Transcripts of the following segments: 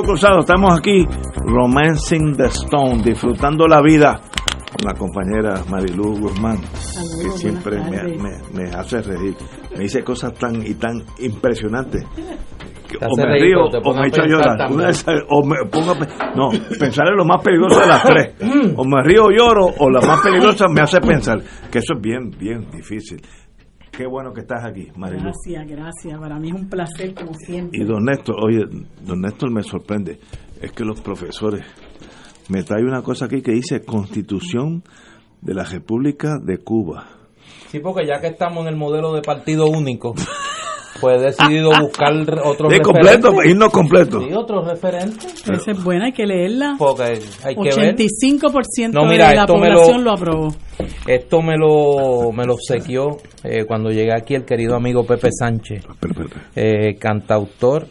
Fuego Cruzado, estamos aquí, Romancing the Stone, disfrutando la vida con la compañera Marilu Guzmán, que siempre me, me- me hace reír. Me dice cosas tan y tan impresionantes. O me reír, río o me echo a llorar. también. Una de esas- o me pongo a no, pensar en lo más peligroso de las tres. O me río o lloro, o la más peligrosa me hace pensar. Que eso es bien, bien difícil. Qué bueno que estás aquí, Marilu. Gracias, gracias. Para mí es un placer, como siempre. Y don Néstor, oye, don Néstor me sorprende, es que los profesores me trae una cosa aquí que dice Constitución de la República de Cuba. Sí, porque ya que estamos en el modelo de partido único, pues he decidido buscar otro De referente. completo, irnos completo. Sí, otro referente. Esa es buena, hay que leerla. Porque hay que ver. 85% No, mira, de la esto me lo- población lo... aprobó. Esto me lo, me lo obsequió eh, cuando llegué aquí el querido amigo Pepe Sánchez, pero, eh, cantautor.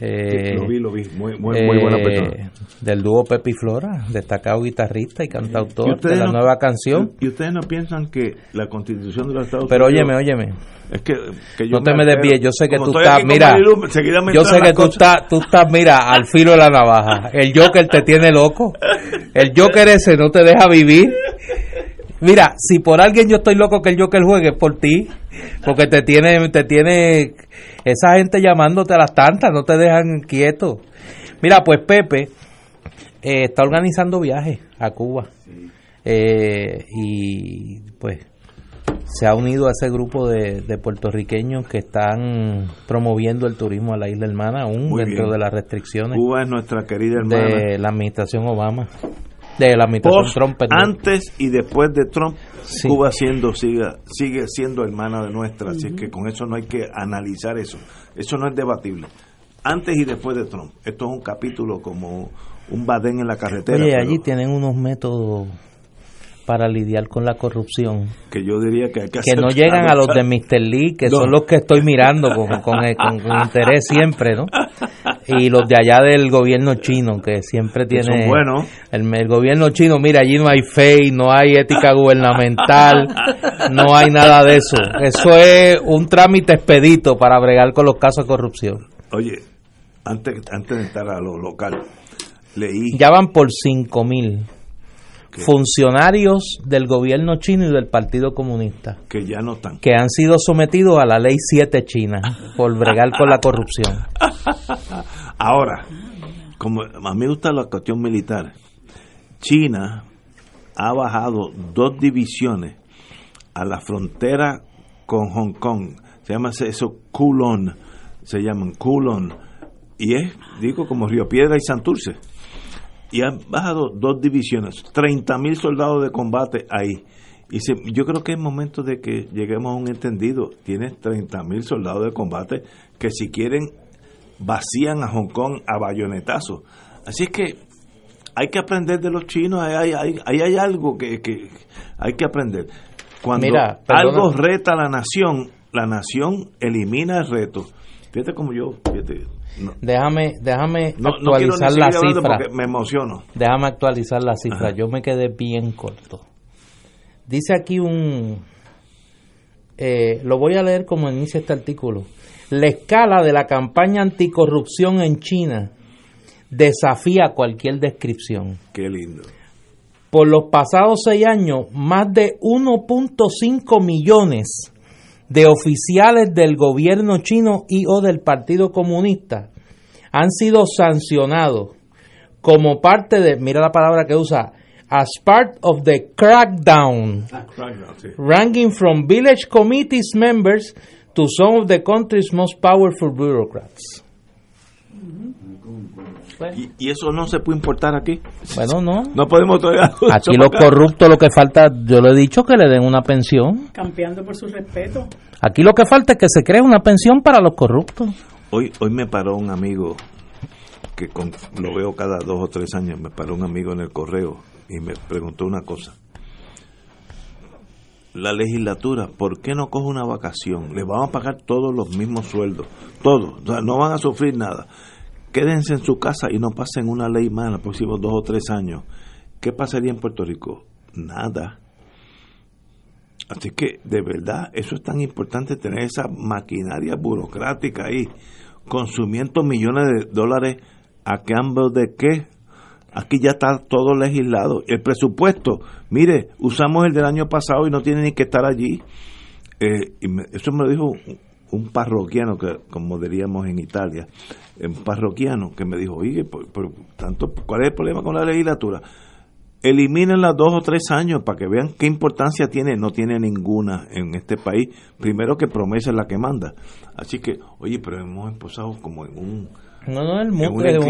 Eh, lo vi, lo vi, muy, muy, muy buena eh, persona. Del dúo Pepe y Flora, destacado guitarrista y ¿Y cantautor de la no- nueva canción. ¿Y ustedes no piensan que la Constitución de los Estados Pero Unidos... óyeme, óyeme, Es que, que yo no te me altero. desvíes, yo sé que Como tú estás, mira, Marilu, me yo sé que tú cosas. estás, tú estás, mira, al filo de la navaja. El Joker te tiene loco. El Joker ese no te deja vivir. Mira, si por alguien yo estoy loco que el Joker juegue, es por ti. Porque te tiene, te tiene esa gente llamándote a las tantas, no te dejan quieto. Mira, pues Pepe eh, está organizando viajes a Cuba. Eh, y pues se ha unido a ese grupo de, de puertorriqueños que están promoviendo el turismo a la isla hermana, aún Muy dentro bien. de las restricciones Cuba es nuestra querida hermana. de la administración Obama, de la administración Post, Trump. perdón. antes y después de Trump, Sí. Cuba siendo sigue, sigue siendo hermana de nuestra, así que con eso no hay que analizar eso, eso no es debatible. Antes y después de Trump, esto es un capítulo como un badén en la carretera, Oye, pero allí tienen unos métodos para lidiar con la corrupción que yo diría que hay que que no llegan a los de Mr. Lee, que No. son los que estoy mirando con, con, con- con interés siempre, ¿no? Y los de allá del gobierno chino, que siempre tiene... son buenos. El, el gobierno chino, mira, allí no hay fe, no hay ética gubernamental, no hay nada de eso. Eso es un trámite expedito para bregar con los casos de corrupción. Oye, antes, antes de entrar a lo local, leí Ya van por 5 mil funcionarios del gobierno chino y del Partido Comunista que ya no están. que han sido sometidos a la ley 7 china por bregar con la corrupción. Ahora, como a mí me gusta la cuestión militar, China ha bajado dos divisiones a la frontera con Hong Kong. Se llama eso Kulon, se llaman Kulon. Y es, digo, como Río Piedra y Santurce. Y han bajado dos divisiones, 30 mil soldados de combate ahí. Y se- yo creo que es momento de que lleguemos a un entendido. Tienes 30 mil soldados de combate que si quieren vacían a Hong Kong a bayonetazo. Así es que hay que aprender de los chinos, ahí hay, hay- hay algo que, que hay que aprender. Cuando Mira, algo reta a la nación, la nación elimina el reto. Fíjate como yo, fíjate, no, Déjame, déjame no, no actualizar la cifra. me emociono. Déjame actualizar la cifra. Ajá. Yo me quedé bien corto. Dice aquí un... eh, lo voy a leer como inicia este artículo. La escala de la campaña anticorrupción en China desafía cualquier descripción. Qué lindo. Por los pasados seis años, más de 1.5 millones de oficiales del gobierno chino y o del Partido Comunista han sido sancionados como parte de, mira la palabra que usa, as part of the crackdown, ranking from village committees members to some of the country's most powerful bureaucrats. ¿Y, y eso no se puede importar aquí? Bueno, no. No podemos todavía... Aquí los corruptos lo que falta, yo le he dicho que le den una pensión. Campeando por su respeto. Aquí lo que falta es que se cree una pensión para los corruptos. Hoy, hoy me paró un amigo que con- lo veo cada dos o tres años, me paró un amigo en el correo y me preguntó una cosa. La legislatura, ¿por qué no coge una vacación? Le van a pagar todos los mismos sueldos, todos, o sea, no van a sufrir nada. Quédense en su casa y no pasen una ley más en los próximos dos o tres años. ¿Qué pasaría en Puerto Rico? Nada. Así que, de verdad, eso es tan importante tener esa maquinaria burocrática ahí, consumiendo millones de dólares a cambio de qué. Aquí ya está todo legislado. El presupuesto, mire, usamos el del año pasado y no tiene ni que estar allí. Eh, eso me lo dijo un, parroquiano, que como diríamos en Italia, un parroquiano que me dijo, oye, por- por tanto, ¿cuál es el problema con la legislatura? elimínenla dos o tres años para que vean qué importancia tiene. No tiene ninguna en este país. Primero que promesa es la que manda. Así que, oye, pero hemos empezado como en un No, no, el en mute, una es un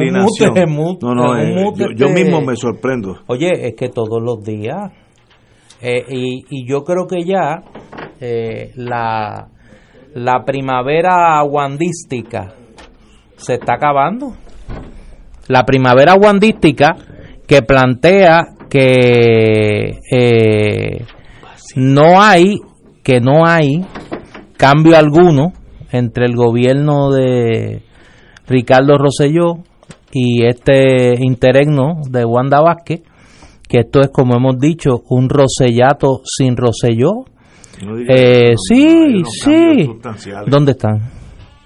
mute, no, no, eh, mute, yo, yo mismo me sorprendo. Oye, es que todos los días. eh, y, y yo creo que ya eh, la, la primavera wandística se está acabando. La primavera wandística que plantea que eh, no hay que no hay cambio alguno entre el gobierno de Ricardo Rosselló y este interregno de Wanda Vázquez, que esto es, como hemos dicho, un rosellato sin Rosselló. No Eh, sí, sí. sustanciales. ¿Dónde están?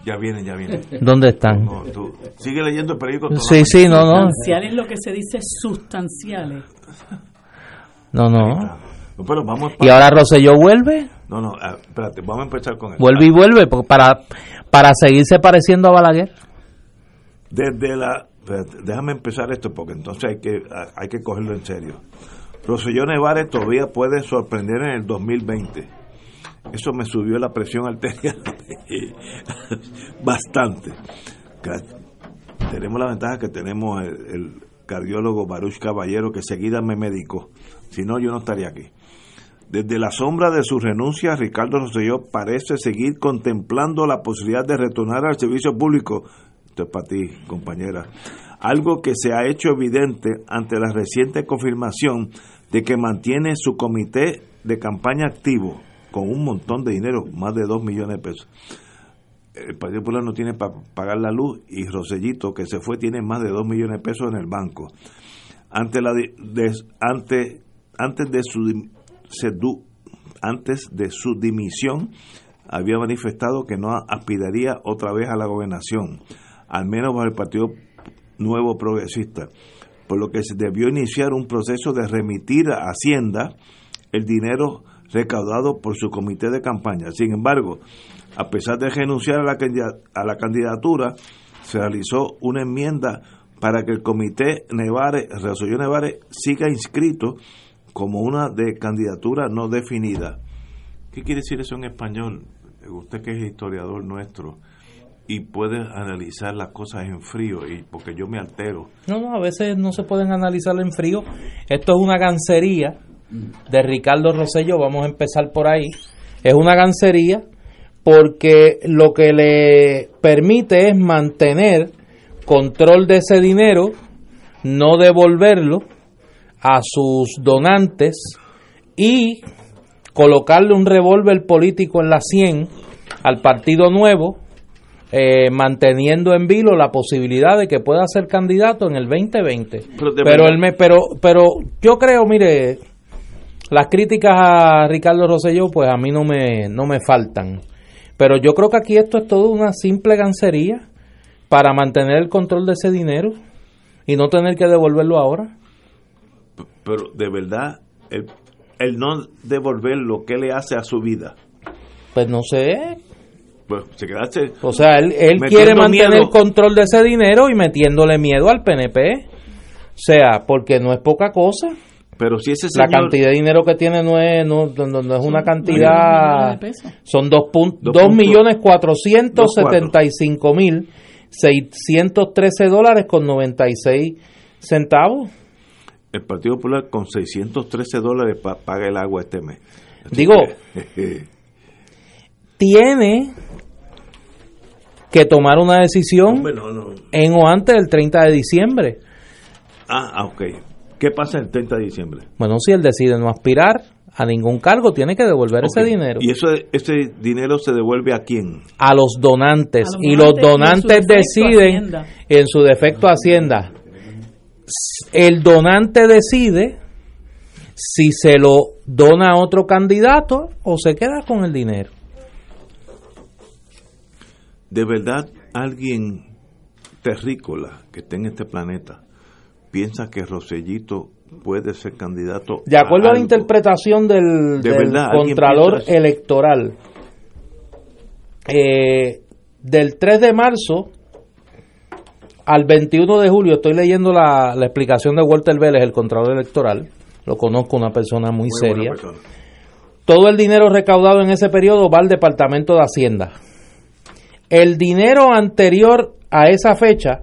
Ya viene, ya viene. ¿Dónde están? No, tú, sigue leyendo el periódico. Sí, sí, no, no. Sustanciales lo que se dice sustanciales. No, no. Pero vamos Y ahora Rosselló vuelve, No, no, ah, espérate, vamos a empezar con esto. vuelve y vuelve porque para, para seguirse pareciendo a Balaguer. Desde la. espérate, déjame empezar esto porque entonces hay que, hay que cogerlo en serio. Roselló Nevares todavía puede sorprender en el 2020. Eso me subió la presión arterial bastante. Tenemos la ventaja que tenemos el, el cardiólogo Baruch Caballero que seguida me medicó. Si no, yo no estaría aquí. Desde la sombra de su renuncia, Ricardo Rosselló parece seguir contemplando la posibilidad de retornar al servicio público. Esto es para ti, compañera. Algo que se ha hecho evidente ante la reciente confirmación de que mantiene su comité de campaña activo con un montón de dinero, más de 2 millones de pesos. El Partido Popular no tiene para pagar la luz y Rosellito, que se fue, tiene más de 2 millones de pesos en el banco. Ante la des- ante, antes de su antes de su dimisión había manifestado que no aspiraría otra vez a la gobernación, al menos bajo el Partido Nuevo Progresista, por lo que se debió iniciar un proceso de remitir a Hacienda el dinero recaudado por su comité de campaña. Sin embargo, a pesar de renunciar a la, candida- a la candidatura, se realizó una enmienda para que el comité Nevares, Resolvió Nevares, siga inscrito como una de candidatura no definida. ¿Qué quiere decir eso en español? Usted que es historiador nuestro y puede analizar las cosas en frío, y porque yo me altero. No, no, a veces no se pueden analizar en frío. Esto es una gancería de Ricardo Rosselló, vamos a empezar por ahí. Es una gancería porque lo que le permite es mantener control de ese dinero, no devolverlo a sus donantes y colocarle un revólver político en la 100 al Partido Nuevo, eh, manteniendo en vilo la posibilidad de que pueda ser candidato en el 2020. Pero Pero, me, pero, pero yo creo, mire, las críticas a Ricardo Rosselló, pues a mí no me, no me faltan. Pero yo creo que aquí esto es todo una simple gancería para mantener el control de ese dinero. y no tener que devolverlo ahora. Pero de verdad, el, el no devolver lo que le hace a su vida, Pues no sé. pues se quedaste. O sea, él, él quiere mantener miedo. el control de ese dinero y metiéndole miedo al PNP. O sea, porque no es poca cosa. Pero si ese La señor. cantidad de dinero que tiene no es, no, no- no es una cantidad. de pesos. Son dos pun- Dos dos punto- millones cuatrocientos setenta y cinco mil seiscientos trece dólares con 96 centavos. El Partido Popular con 613 dólares pa- paga el agua este mes. Así Digo, que, Tiene que tomar una decisión hombre, no, no. en o antes del 30 de diciembre. Ah, ah, ok. ¿Qué pasa el 30 de diciembre? Bueno, si él decide no aspirar a ningún cargo, tiene que devolver ese dinero ¿Y eso, ese dinero se devuelve a quién? a los donantes. A los y los donantes, y en su donantes defecto, deciden, Hacienda. en su defecto Hacienda, el donante decide si se lo dona a otro candidato o se queda con el dinero. ¿De verdad alguien terrícola que esté en este planeta piensa que Rosellito puede ser candidato? De acuerdo a la interpretación del, De del verdad, ¿alguien Contralor? Electoral, eh, del 3 de marzo al 21 de julio, estoy leyendo la, la explicación de Walter Vélez, el Contralor Electoral, lo conozco, una persona muy, seria. persona. Todo el dinero recaudado en ese periodo va al Departamento de Hacienda. El dinero anterior a esa fecha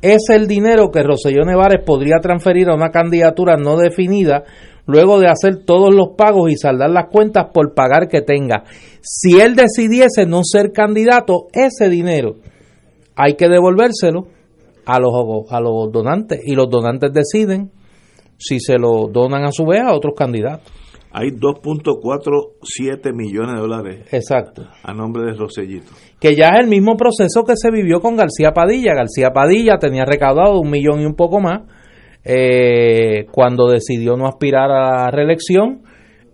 es el dinero que Roselló Nevares podría transferir a una candidatura no definida luego de hacer todos los pagos y saldar las cuentas por pagar que tenga. Si él decidiese no ser candidato, ese dinero hay que devolvérselo a los, a los donantes y los donantes deciden si se lo donan a su vez a otros candidatos. Hay 2.47 millones de dólares Exacto. a nombre de Rosellito. que ya es el mismo proceso que se vivió con García Padilla. García Padilla tenía recaudado un millón y un poco más eh, cuando decidió no aspirar a la reelección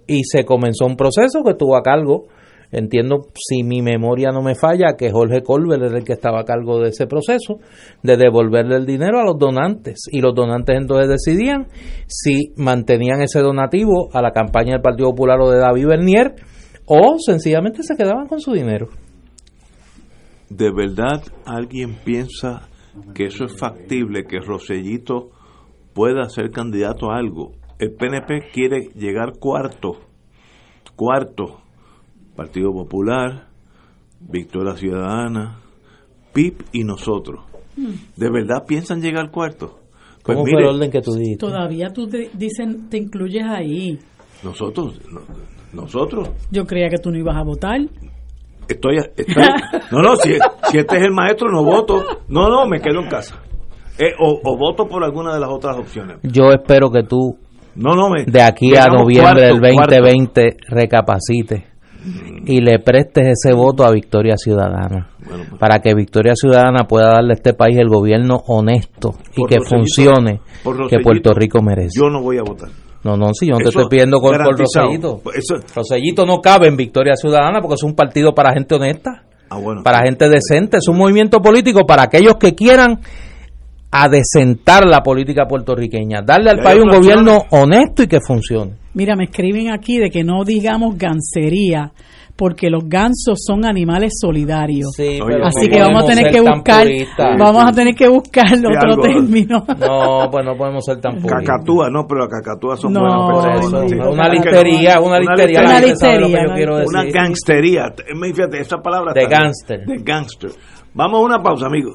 y se comenzó un proceso que tuvo a cargo, entiendo si mi memoria no me falla, que Jorge Colbert era el que estaba a cargo de ese proceso, de devolverle el dinero a los donantes. Y los donantes entonces decidían si mantenían ese donativo a la campaña del Partido Popular o de David Bernier o sencillamente se quedaban con su dinero. ¿De verdad alguien piensa que eso es factible, que Rosellito pueda ser candidato a algo? El PNP quiere llegar cuarto, cuarto, Partido Popular, Victoria Ciudadana, PIP y nosotros. ¿De verdad piensan llegar cuarto? Pues ¿Cómo fue el orden que tú dijiste? Todavía tú te, dicen, te incluyes ahí. nosotros, no- nosotros, Yo creía que tú no ibas a votar. estoy, estoy- no, no, si, si este es el maestro no voto, no, no, me quedo en casa. Eh, o, o voto por alguna de las otras opciones. Yo espero que tú No, no, me. de aquí a noviembre cuarto, del cuarto. 2020 recapacites y le prestes ese voto a Victoria Ciudadana Bueno, pues, para que Victoria Ciudadana pueda darle a este país el gobierno honesto y Por que funcione que Puerto Rico merece. Yo no voy a votar. no, no, si yo no te Eso estoy pidiendo por, por. Rosellito. Eso, Rosellito no cabe en Victoria Ciudadana porque es un partido para gente honesta. ah, bueno. para gente decente, es un movimiento político para aquellos que quieran adecentar la política puertorriqueña, darle al país un gobierno honesto y que funcione. Mira, me escriben aquí de que no digamos gancería, porque los gansos son animales solidarios. Oye, Así no que vamos a tener que buscar, vamos a tener que buscar Sí, otro algo. término. No, pues no podemos ser tan puristas. Cacatúa, no, pero las cacatúas son No, buenas Por personas. eso, sí. una listería, una listería, Una listería, yo quiero una Una gangstería. Eh, Fíjate, esa palabra. De gangster. De gangster. Vamos a una pausa, amigos.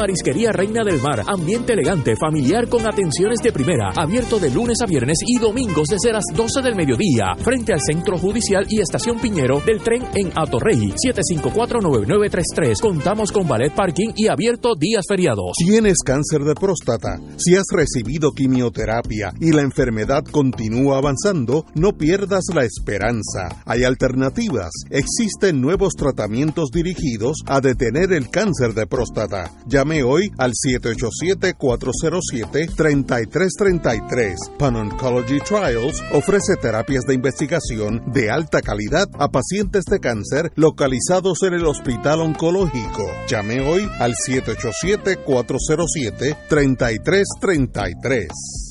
Marisquería Reina del Mar, ambiente elegante, familiar con atenciones de primera, abierto de lunes a viernes y domingos desde las 12 del mediodía, frente al Centro Judicial y Estación Piñero del tren en Atorrey, 754-9933. Contamos con ballet parking y abierto días feriados. Tienes cáncer de próstata. Si has recibido quimioterapia y la enfermedad continúa avanzando, no pierdas la esperanza. Hay alternativas. Existen nuevos tratamientos dirigidos a detener el cáncer de próstata. Llame hoy al 787-407-3333. Pan Oncology Trials ofrece terapias de investigación de alta calidad a pacientes de cáncer localizados en el Hospital Oncológico. Llame hoy al 787-407-3333.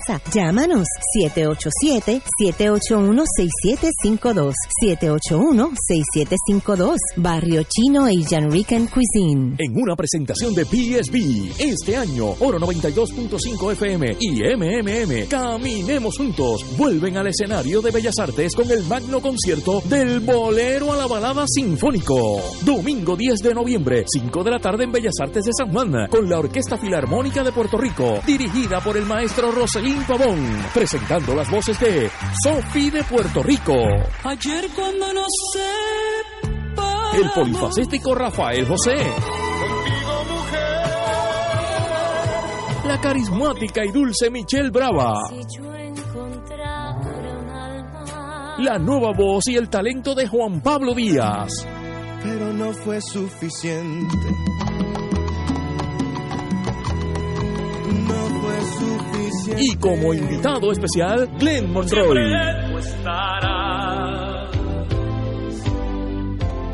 Llámanos 787-781-6752. 781-6752. Barrio Chino Asian Rican Cuisine. En una presentación de PSB, este año, Oro 92.5 FM y MMM, Caminemos Juntos, vuelven al escenario de Bellas Artes con el magno concierto del Bolero a la Balada Sinfónico. Domingo 10 de noviembre, 5 de la tarde en Bellas Artes de San Juan, con la Orquesta Filarmónica de Puerto Rico, dirigida por el maestro Pavón, presentando las voces de Sofi de Puerto Rico. Ayer cuando no sé el polifacético Rafael José. La carismática y dulce Michelle Brava. La nueva voz y el talento de Juan Pablo Díaz. Pero no fue suficiente. No fue suficiente. Y como invitado especial, Glenn Monroy.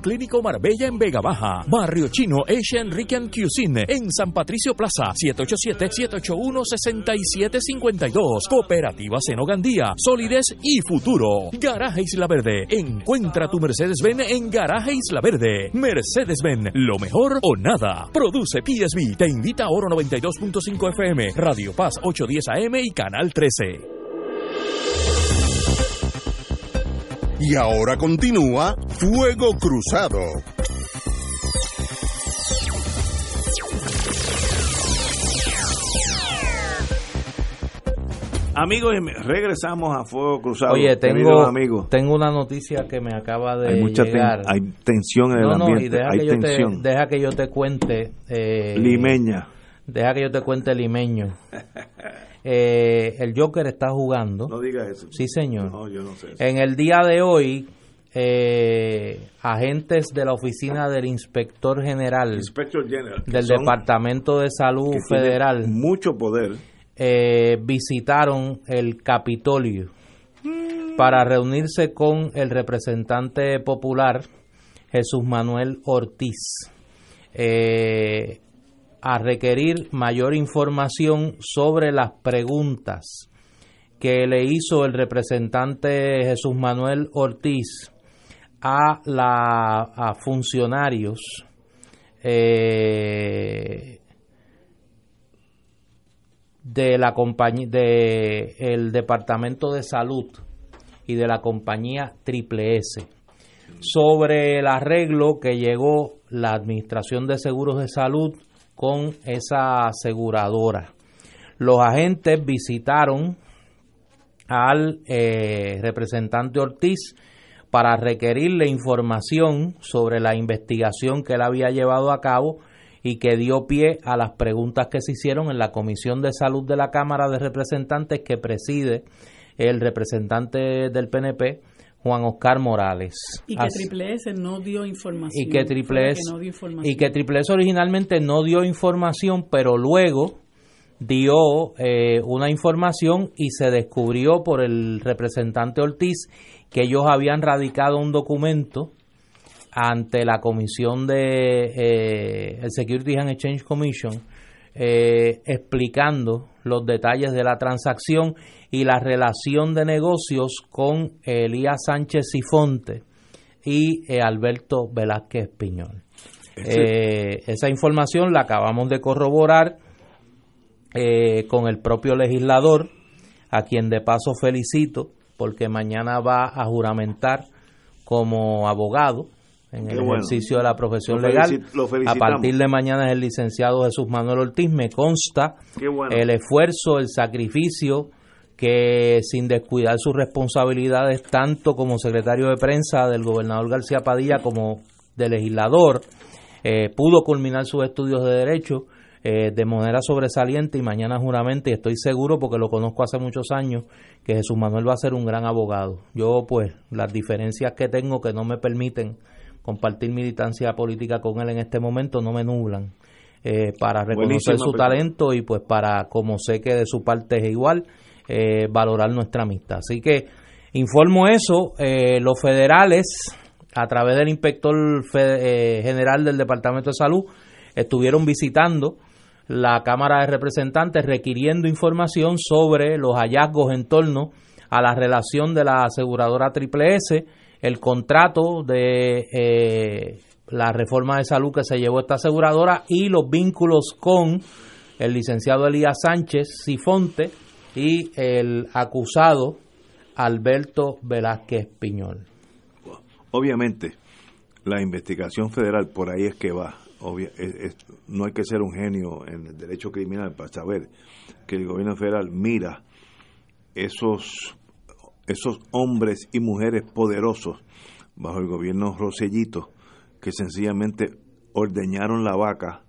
Clínico Marbella en Vega Baja. Barrio Chino Asian Rican Cuisine en San Patricio Plaza 787-781-6752. Cooperativa Senogandía. Solidez y futuro. Garaje Isla Verde. Encuentra tu Mercedes-Benz en Garaje Isla Verde. Mercedes-Benz. Lo mejor o nada. Produce PSB. Te invita a Oro 92.5 FM. Radio Paz 810 AM y Canal 13. Y ahora continúa Fuego Cruzado. Amigos, regresamos a Fuego Cruzado. Oye, tengo, tengo una noticia que me acaba de hay mucha llegar. hay tensión en el no, ambiente, y deja hay que yo tensión. Te, deja que yo te cuente. Eh, Limeña. Deja que yo te cuente limeño. Eh, el Joker está jugando. No digas eso. Sí, señor. No, yo no sé eso. En el día de hoy, eh, agentes de la oficina del inspector general Inspector General, que del Departamento de Salud Federal mucho poder. eh, visitaron el Capitolio para reunirse con el representante popular Jesús Manuel Ortiz eh, a requerir mayor información sobre las preguntas que le hizo el representante Jesús Manuel Ortiz a, la, a funcionarios eh, de la compañía de el departamento de salud y de la compañía Triple S. Sobre el arreglo que llegó la administración de seguros de salud con esa aseguradora. Los agentes visitaron al eh, representante Ortiz para requerirle información sobre la investigación que él había llevado a cabo y que dio pie a las preguntas que se hicieron en la Comisión de Salud de la Cámara de Representantes que preside el representante del PNP, Juan Oscar Morales. Y que Triple S no dio información. Y que Triple S, y que Triple S originalmente no dio información, pero luego dio eh, una información y se descubrió por el representante Ortiz que ellos habían radicado un documento ante la comisión de eh, el Security and Exchange Commission eh, explicando los detalles de la transacción y la relación de negocios con Elías Sánchez Sifonte y eh, Alberto Velázquez Piñol. esa información la acabamos de corroborar con el propio legislador, a quien de paso felicito porque mañana va a juramentar como abogado en el ejercicio de la profesión legal. A partir de mañana es el licenciado Jesús Manuel Ortiz. Me consta el esfuerzo, el sacrificio que sin descuidar sus responsabilidades tanto como secretario de prensa del gobernador García Padilla como de legislador, eh, pudo culminar sus estudios de derecho eh, de manera sobresaliente y mañana juramente y estoy seguro porque lo conozco hace muchos años que Jesús Manuel va a ser un gran abogado. Yo pues las diferencias que tengo que no me permiten compartir militancia política con él en este momento no me nublan eh, para reconocer su talento y pues para, como sé que de su parte es igual, eh, valorar nuestra amistad. Así que informo eso, eh, los federales, a través del inspector general del Departamento de Salud, estuvieron visitando la Cámara de Representantes requiriendo información sobre los hallazgos en torno a la relación de la aseguradora Triple S el contrato de eh, la reforma de salud que se llevó esta aseguradora y los vínculos con el licenciado Elías Sánchez Sifonte y el acusado Alberto Velázquez Piñol. Obviamente, la investigación federal por ahí es que va. no hay que ser un genio en el derecho criminal para saber que el gobierno federal mira esos esos hombres y mujeres poderosos bajo el gobierno Rosellito que sencillamente ordeñaron la vaca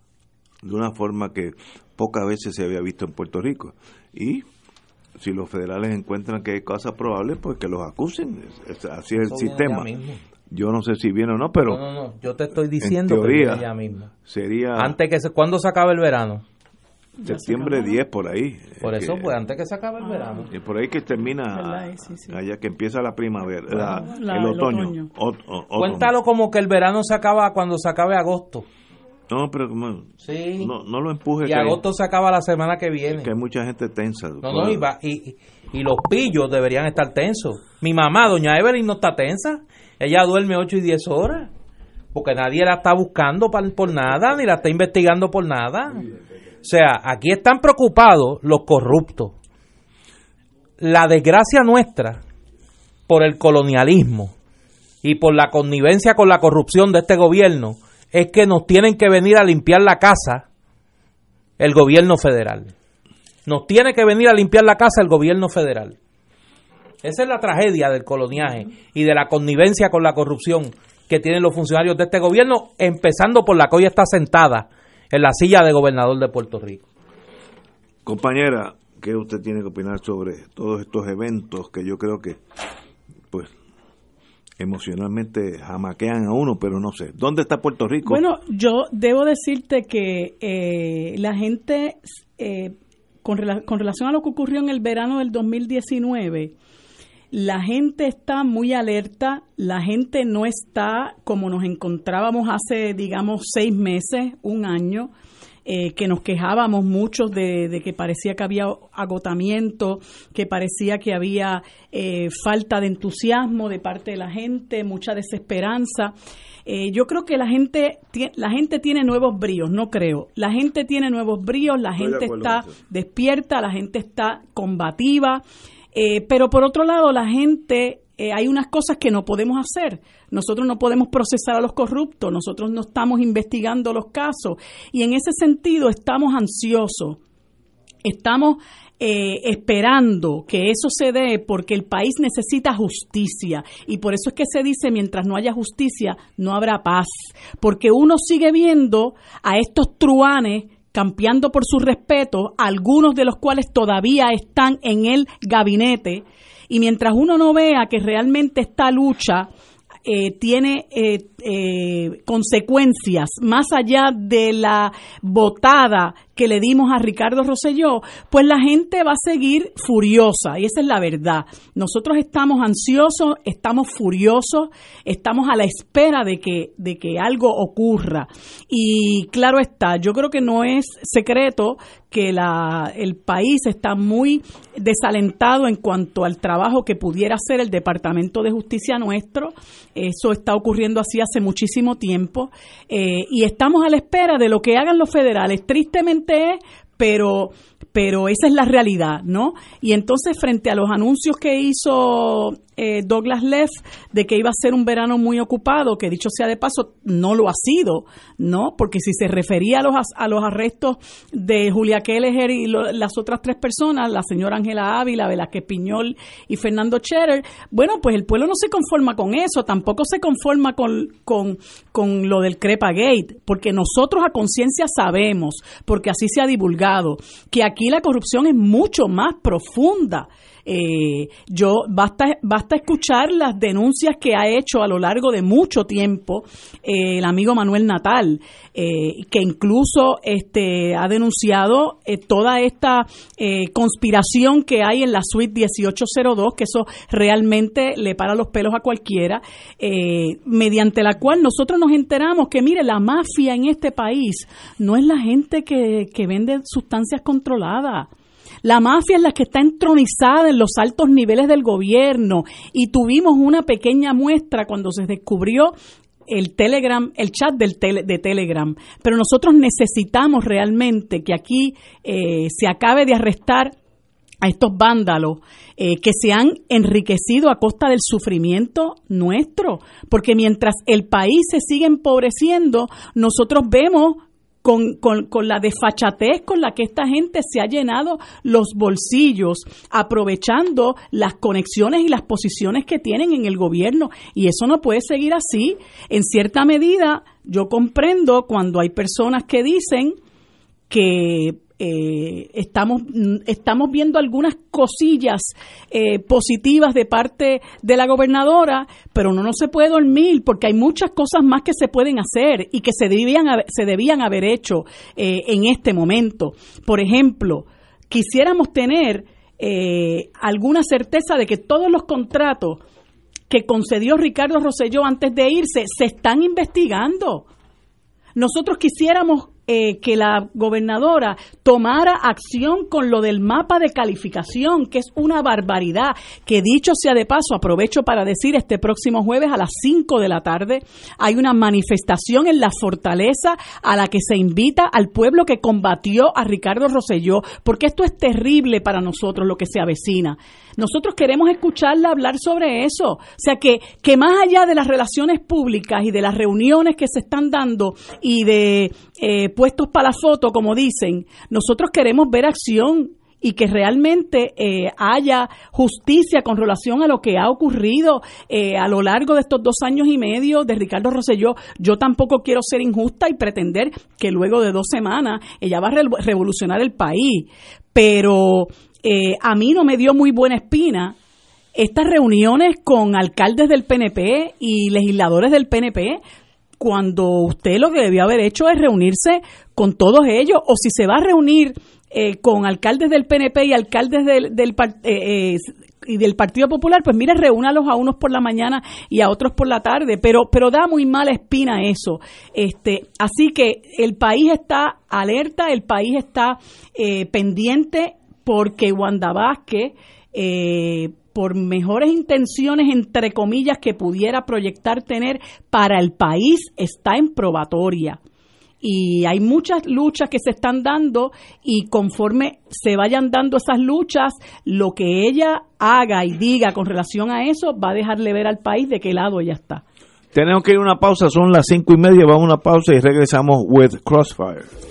de una forma que pocas veces se había visto en Puerto Rico. Y si los federales encuentran que hay cosas probables, pues que los acusen. Así es el sistema. Yo no sé si viene o no, pero. No, no, Yo te estoy diciendo que ya mismo. Sería. Antes que se, ¿Cuándo se acabe el verano? Septiembre 10 por ahí. Por eso, pues antes que se acabe el verano. Y por ahí que termina, allá que empiesa la primavera, el otoño. Cuéntalo como que el verano se acaba cuando se acabe agosto. No, pero como, sí. no, no lo empuje. Y agosto se acaba la semana que viene. Que hay mucha gente tensa. No, no, y, y, y, los pillos deberían estar tensos. Mi mamá, doña Evelyn, no está tensa. Ella duerme 8 y 10 horas. Porque nadie la está buscando por nada, ni la está investigando por nada. O sea, aquí están preocupados los corruptos. La desgracia nuestra por el colonialismo y por la connivencia con la corrupción de este gobierno es que nos tienen que venir a limpiar la casa el gobierno federal. Nos tiene que venir a limpiar la casa el gobierno federal. Esa es la tragedia del coloniaje y de la connivencia con la corrupción que tienen los funcionarios de este gobierno, empezando por la que hoy está sentada en la silla de gobernador de Puerto Rico. Compañera, ¿qué usted tiene que opinar sobre todos estos eventos que yo creo que, pues, emocionalmente jamaquean a uno, pero no sé. ¿Dónde está Puerto Rico? Bueno, yo debo decirte que eh, la gente, eh, con, con relación a lo que ocurrió en el verano del 2019, la gente está muy alerta, la gente no está como nos encontrábamos hace, digamos, seis meses, un año, eh, que nos quejábamos mucho de, que parecía que había agotamiento, que parecía que había eh, falta de entusiasmo de parte de la gente, mucha desesperanza. Eh, yo creo que la gente, la gente tiene nuevos bríos, no creo. La gente tiene nuevos bríos, la gente está despierta, la gente está combativa. Eh, pero por otro lado, la gente, eh, hay unas cosas que no podemos hacer. Nosotros no podemos procesar a los corruptos, nosotros no estamos investigando los casos y en ese sentido estamos ansiosos. Estamos eh, esperando que eso se dé porque el país necesita justicia y por eso es que se dice mientras no haya justicia no habrá paz, porque uno sigue viendo a estos truanes campeando por su respeto, algunos de los cuales todavía están en el gabinete, y mientras uno no vea que realmente esta lucha eh, tiene eh, eh, consecuencias más allá de la votada que le dimos a Ricardo Rosselló, pues la gente va a seguir furiosa y esa es la verdad. Nosotros estamos ansiosos, estamos furiosos, estamos a la espera de que, de que algo ocurra. Y claro está, yo creo que no es secreto que la, el país está muy desalentado en cuanto al trabajo que pudiera hacer el Departamento de Justicia nuestro. Eso está ocurriendo así hace muchísimo tiempo. Eh, y estamos a la espera de lo que hagan los federales. Tristemente pero pero esa es la realidad, ¿no? Y entonces frente a los anuncios que hizo eh, Douglas Leff de que iba a ser un verano muy ocupado, que dicho sea de paso, no lo ha sido, ¿no? Porque si se refería a los, a los arrestos de Julia Kelleher y las otras tres personas, la señora Ángela Ávila, Velázquez Piñol y Fernando Scherer, bueno, pues el pueblo no se conforma con eso, tampoco se conforma con, con, con lo del Crepa Gate, porque nosotros a conciencia sabemos, porque así se ha divulgado, que aquí la corrupción es mucho más profunda eh, yo basta, basta escuchar las denuncias que ha hecho a lo largo de mucho tiempo eh, el amigo Manuel Natal, eh, que incluso este, ha denunciado eh, toda esta conspiración que hay en la suite 1802, que eso realmente le para los pelos a cualquiera, mediante la cual nosotros nos enteramos que, mire, la mafia en este país no es la gente que, que vende sustancias controladas. La mafia es la que está entronizada en los altos niveles del gobierno y tuvimos una pequeña muestra cuando se descubrió el Telegram, el chat del de Telegram. Pero nosotros necesitamos realmente que aquí eh, se acabe de arrestar a estos vándalos eh, que se han enriquecido a costa del sufrimiento nuestro, porque mientras el país se sigue empobreciendo, nosotros vemos con, con, con, la desfachatez con la que esta gente se ha llenado los bolsillos, aprovechando las conexiones y las posiciones que tienen en el gobierno. Y eso no puede seguir así. En cierta medida, yo comprendo cuando hay personas que dicen que eh, estamos, estamos viendo algunas cosillas eh, positivas de parte de la gobernadora, pero no, no se puede dormir porque hay muchas cosas más que se pueden hacer y que se debían, se debían haber hecho eh, en este momento. Por ejemplo, quisiéramos tener alguna certeza de que todos los contratos que concedió Ricardo Rosselló antes de irse se están investigando. Nosotros quisiéramos eh, que la gobernadora tomara acción con lo del mapa de calificación, que es una barbaridad, que dicho sea de paso, aprovecho para decir, este próximo jueves a las 5 de la tarde hay una manifestación en la fortaleza a la que se invita al pueblo que combatió a Ricardo Rosselló, porque esto es terrible para nosotros lo que se avecina. Nosotros queremos escucharla hablar sobre eso. O sea, que, que más allá de las relaciones públicas y de las reuniones que se están dando y de eh, puestos para la foto, como dicen, nosotros queremos ver acción y que realmente eh, haya justicia con relación a lo que ha ocurrido eh, a lo largo de estos dos años y medio de Ricardo Rosselló. Yo tampoco quiero ser injusta y pretender que luego de dos semanas ella va a revolucionar el país, pero eh, a mí no me dio muy buena espina estas reuniones con alcaldes del PNP y legisladores del PNP cuando usted lo que debió haber hecho es reunirse con todos ellos o si se va a reunir eh, con alcaldes del PNP y alcaldes del, del eh, y del Partido Popular, pues mire, reúnalos a unos por la mañana y a otros por la tarde, pero, pero da muy mala espina eso. Este, así que el país está alerta, el país está pendiente porque Wanda Vázquez, eh, por mejores intenciones, entre comillas, que pudiera proyectar tener para el país, está en probatoria. Y hay muchas luchas que se están dando y conforme se vayan dando esas luchas, lo que ella haga y diga con relación a eso va a dejarle ver al país de qué lado ella está. Tenemos que ir a una pausa, son las cinco y media, vamos a una pausa y regresamos with Crossfire.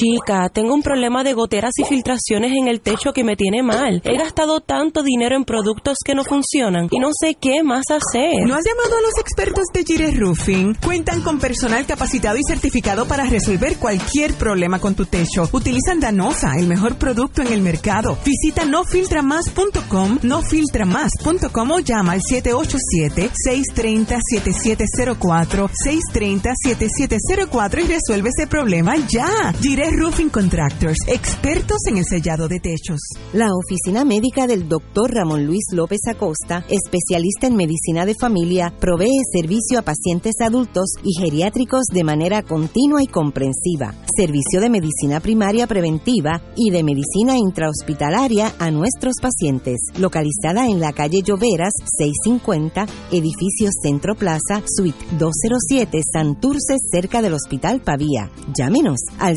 Chica, tengo un problema de goteras y filtraciones en el techo que me tiene mal. He gastado tanto dinero en productos que no funcionan y no sé qué más hacer. ¿No has llamado a los expertos de Gire Roofing? Cuentan con personal capacitado y certificado para resolver cualquier problema con tu techo. Utilizan Danosa, el mejor producto en el mercado. Visita nofiltramas.com, nofiltramas.com o llama al 787-630-7704, 630-7704 y resuelve ese problema ya. Gire Roofing Contractors, expertos en el sellado de techos. La oficina médica del Dr. Ramón Luis López Acosta, especialista en medicina de familia, provee servicio a pacientes adultos y geriátricos de manera continua y comprensiva, servicio de medicina primaria preventiva y de medicina intrahospitalaria a nuestros pacientes, localizada en la calle Lloveras 650, edificio Centro Plaza, suite 207, Santurce, cerca del Hospital Pavía. Llámenos al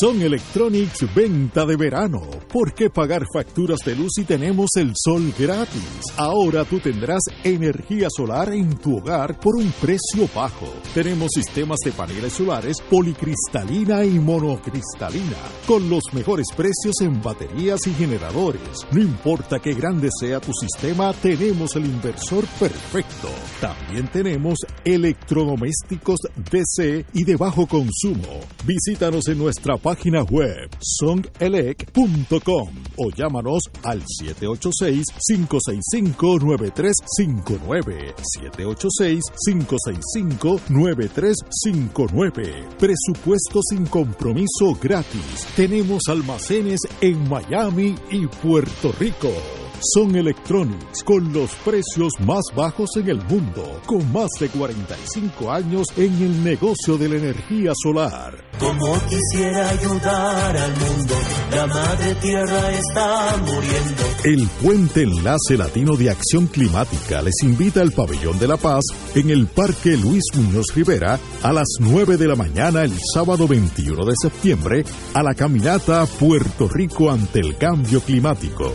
Son Electronics venta de verano. ¿Por qué pagar facturas de luz si tenemos el sol gratis? Ahora tú tendrás energía solar en tu hogar por un precio bajo. Tenemos sistemas de paneles solares policristalina y monocristalina con los mejores precios en baterías y generadores. No importa qué grande sea tu sistema, tenemos el inversor perfecto. También tenemos electrodomésticos DC y de bajo consumo. Visítanos en nuestra página web songelec.com o llámanos al 786-565-9359. 786-565-9359. Presupuesto sin compromiso gratis. Tenemos almacenes en Miami y Puerto Rico. Son Electronics con los precios más bajos en el mundo, con más de 45 años en el negocio de la energía solar. Como quisiera ayudar al mundo, la madre tierra está muriendo. El Puente Enlace Latino de Acción Climática les invita al Pabellón de la Paz en el Parque Luis Muñoz Rivera a las 9 de la mañana el sábado 21 de septiembre a la caminata Puerto Rico ante el cambio climático.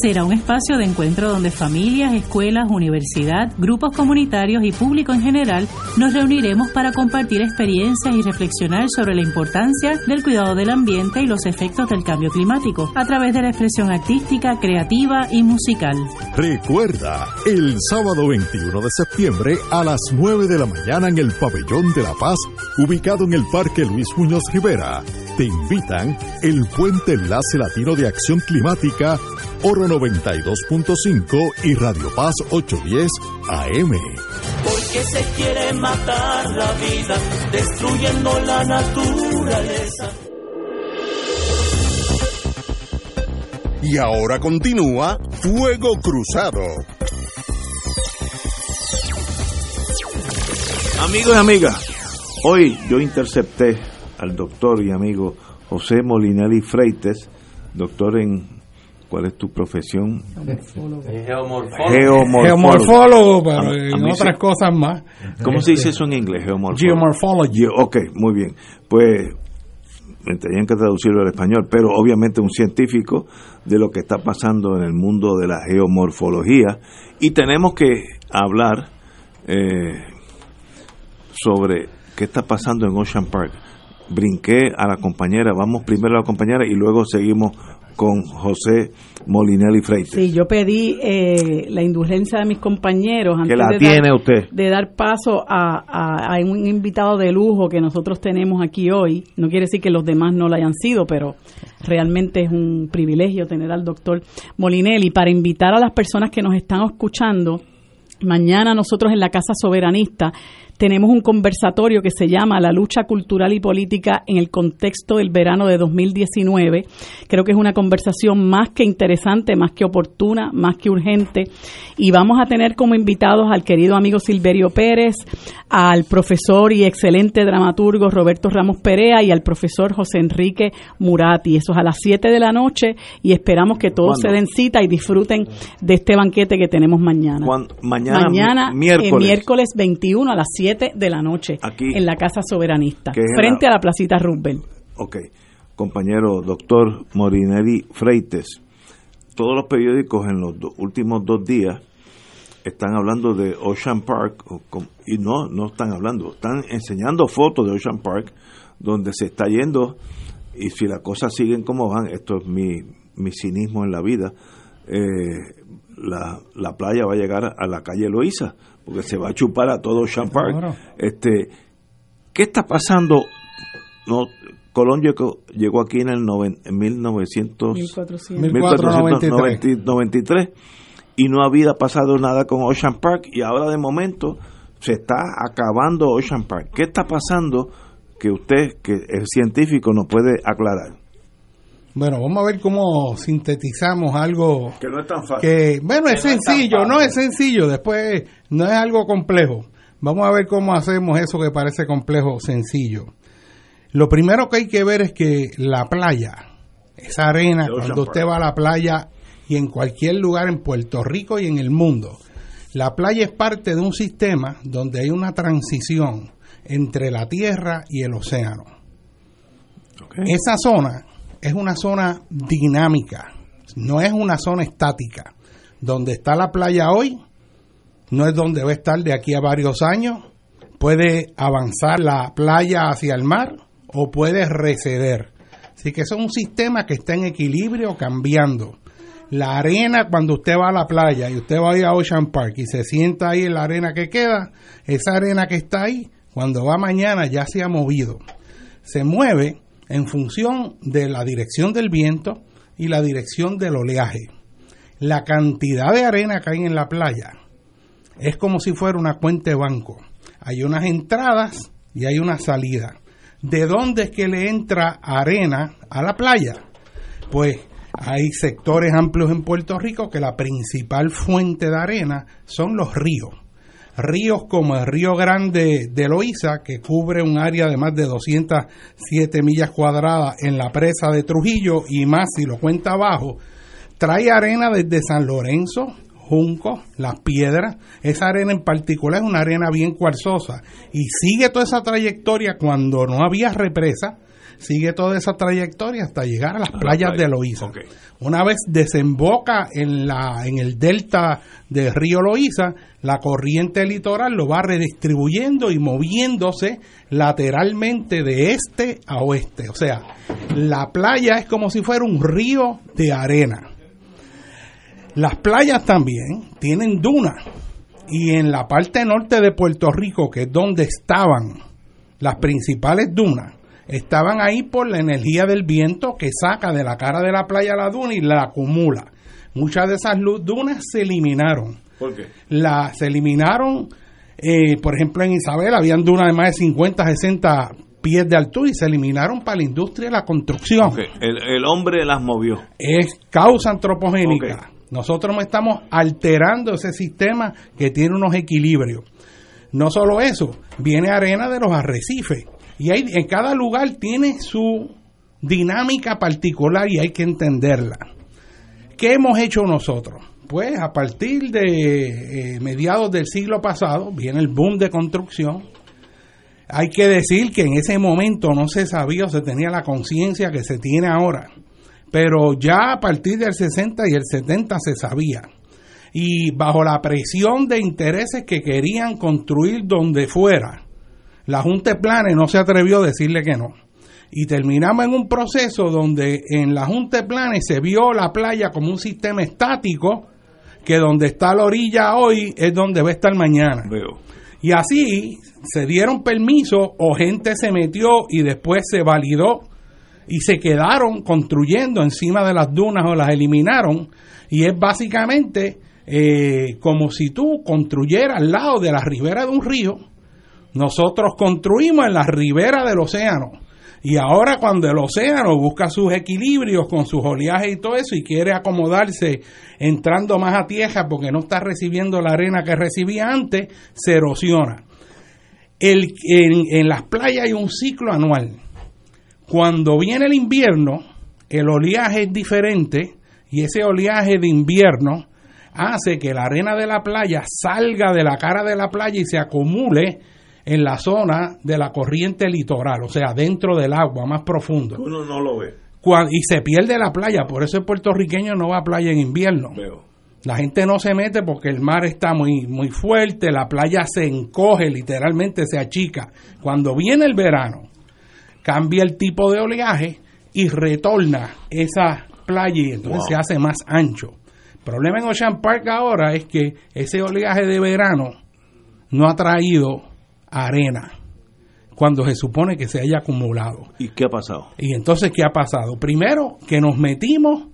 Será un espacio de encuentro donde familias, escuelas, universidad, grupos comunitarios y público en general nos reuniremos para compartir experiencias y reflexionar sobre la importancia del cuidado del ambiente y los efectos del cambio climático a través de la expresión artística, creativa y musical. Recuerda, el sábado 21 de septiembre a las 9 de la mañana en el Pabellón de la Paz, ubicado en el Parque Luis Muñoz Rivera, te invitan el Puente Enlace Latino de Acción Climática, Oro 92.5 y Radio Paz 810 AM. Porque se quiere matar la vida, destruyendo la naturaleza. Y ahora continúa Fuego Cruzado. Amigos y amigas, hoy yo intercepté al doctor y amigo José Molinelli Freites, doctor en ¿Cuál es tu profesión? Geomorfólogo. Geomorfólogo, pero A- a en otras se- cosas más. ¿Cómo se dice eso en inglés? Geomorfólogo. Ge- ok, muy bien. Pues me tenían que traducirlo al español, pero obviamente un científico de lo que está pasando en el mundo de la geomorfología. Y tenemos que hablar eh, sobre qué está pasando en Ocean Park. Brinqué a la compañera, vamos primero a la compañera y luego seguimos con José Molinelli Freites. Sí, yo pedí eh, la indulgencia de mis compañeros antes la de, tiene dar, usted. de dar paso a, a- a un invitado de lujo que nosotros tenemos aquí hoy. No quiere decir que los demás no lo hayan sido, pero realmente es un privilegio tener al doctor Molinelli para invitar a las personas que nos están escuchando. Mañana nosotros en la Casa Soberanista tenemos un conversatorio que se llama La lucha cultural y política en el contexto del verano de 2019. Creo que es una conversación más que interesante, más que oportuna, más que urgente. Y vamos a tener como invitados al querido amigo Silverio Pérez, al profesor y excelente dramaturgo Roberto Ramos Perea y al profesor José Enrique Murati. Eso es a las 7 de la noche y esperamos que todos ¿Cuándo? se den cita y disfruten de este banquete que tenemos mañana. Mañana, Mañana, mi- miércoles. eh, miércoles 21 a las 7 7 de la noche Aquí. en la Casa Soberanista, frente la- a la Placita Roosevelt. Ok, compañero doctor Morinelli Freites, todos los periódicos en los do- últimos dos días están hablando de Ocean Park, y no, no están hablando, están enseñando fotos de Ocean Park, donde se está yendo, y si las cosas siguen como van, esto es mi, mi cinismo en la vida, eh, la, la playa va a llegar a la calle Loíza, porque se va a chupar a todo Ocean Park. Este, ¿Qué está pasando? No, Colón llegó, llegó aquí en el noven- en 1900, 1493. 1493 y no había pasado nada con Ocean Park y ahora de momento se está acabando Ocean Park. ¿Qué está pasando que usted, que es científico, nos puede aclarar? Bueno, vamos a ver cómo sintetizamos algo Que no es tan fácil. que, bueno, es Que sencillo, no es sencillo, después no es algo complejo. Vamos a ver cómo hacemos eso que parece complejo, sencillo. Lo primero que hay que ver es que la playa, esa arena, cuando usted va a la playa y en cualquier lugar en Puerto Rico y en el mundo, la playa es parte de un sistema donde hay una transición entre la tierra y el océano. Esa zona es una zona dinámica, no es una zona estática. Donde está la playa hoy, no es donde va a estar de aquí a varios años. Puede avanzar la playa hacia el mar o puede receder. Así que eso es un sistema que está en equilibrio cambiando. La arena, cuando usted va a la playa y usted va a a Ocean Park y se sienta ahí en la arena que queda, esa arena que está ahí, cuando va mañana ya se ha movido. Se mueve en función de la dirección del viento y la dirección del oleaje. La cantidad de arena que hay en la playa es como si fuera una cuenta de banco. Hay unas entradas y hay una salida. ¿De dónde es que le entra arena a la playa? Pues hay sectores amplios en Puerto Rico que la principal fuente de arena son los ríos. Ríos como el Río Grande de Loíza, que cubre un área de más de 207 millas cuadradas en la presa de Trujillo y más si lo cuenta abajo, trae arena desde San Lorenzo, Junco, Las Piedras. Esa arena en particular es una arena bien cuarzosa y sigue toda esa trayectoria cuando no había represa, sigue toda esa trayectoria hasta llegar a las playas de Loíza. Una vez desemboca en la en el delta del río Loíza, la corriente litoral lo va redistribuyendo y moviéndose lateralmente de este a oeste. O sea, la playa es como si fuera un río de arena. Las playas también tienen dunas y en la parte norte de Puerto Rico, que es donde estaban las principales dunas, estaban ahí por la energía del viento que saca de la cara de la playa la duna y la acumula. Muchas de esas dunas se eliminaron. ¿Por qué? La, se eliminaron, eh, por ejemplo, en Isabel habían dunas de más de 50, 60 pies de altura y se eliminaron para la industria de la construcción el hombre las movió. es causa antropogénica. Nosotros no estamos alterando ese sistema que tiene unos equilibrios. No solo eso, viene arena de los arrecifes. Y en cada lugar tiene su dinámica particular y hay que entenderla. ¿Qué hemos hecho nosotros? Pues a partir de eh, mediados del siglo pasado viene el boom de construcción. Hay que decir que en ese momento no se sabía o se tenía la conciencia que se tiene ahora pero ya a partir del 60 y el 70 se sabía. Y bajo la presión de intereses que querían construir donde fuera, la Junta de Planes no se atrevió a decirle que no. Y terminamos en un proceso donde en la Junta de Planes se vio la playa como un sistema estático, que donde está la orilla hoy es donde va a estar mañana. Veo. Y así se dieron permisos o gente se metió y después se validó y se quedaron construyendo encima de las dunas o las eliminaron y es básicamente eh, como si tú construyeras al lado de la ribera de un río nosotros construimos en la ribera del océano y ahora cuando el océano busca sus equilibrios con sus oleajes y todo eso y quiere acomodarse entrando más a tierra porque no está recibiendo la arena que recibía antes, se erosiona. El, en, en las playas hay un ciclo anual. Cuando viene el invierno, el oleaje es diferente y ese oleaje de invierno hace que la arena de la playa salga de la cara de la playa y se acumule en la zona de la corriente litoral, o sea, dentro del agua, más profundo. Uno no lo ve. Y se pierde la playa, por eso el puertorriqueño no va a playa en invierno. Veo. La gente no se mete porque el mar está muy, muy fuerte, la playa se encoge, literalmente se achica. Cuando viene el verano, cambia el tipo de oleaje y retorna esa playa y entonces Wow. se hace más ancho. El problema en Ocean Park ahora es que ese oleaje de verano no ha traído arena cuando se supone que se haya acumulado. ¿Y qué ha pasado? Y entonces, ¿qué ha pasado? Primero, que nos metimos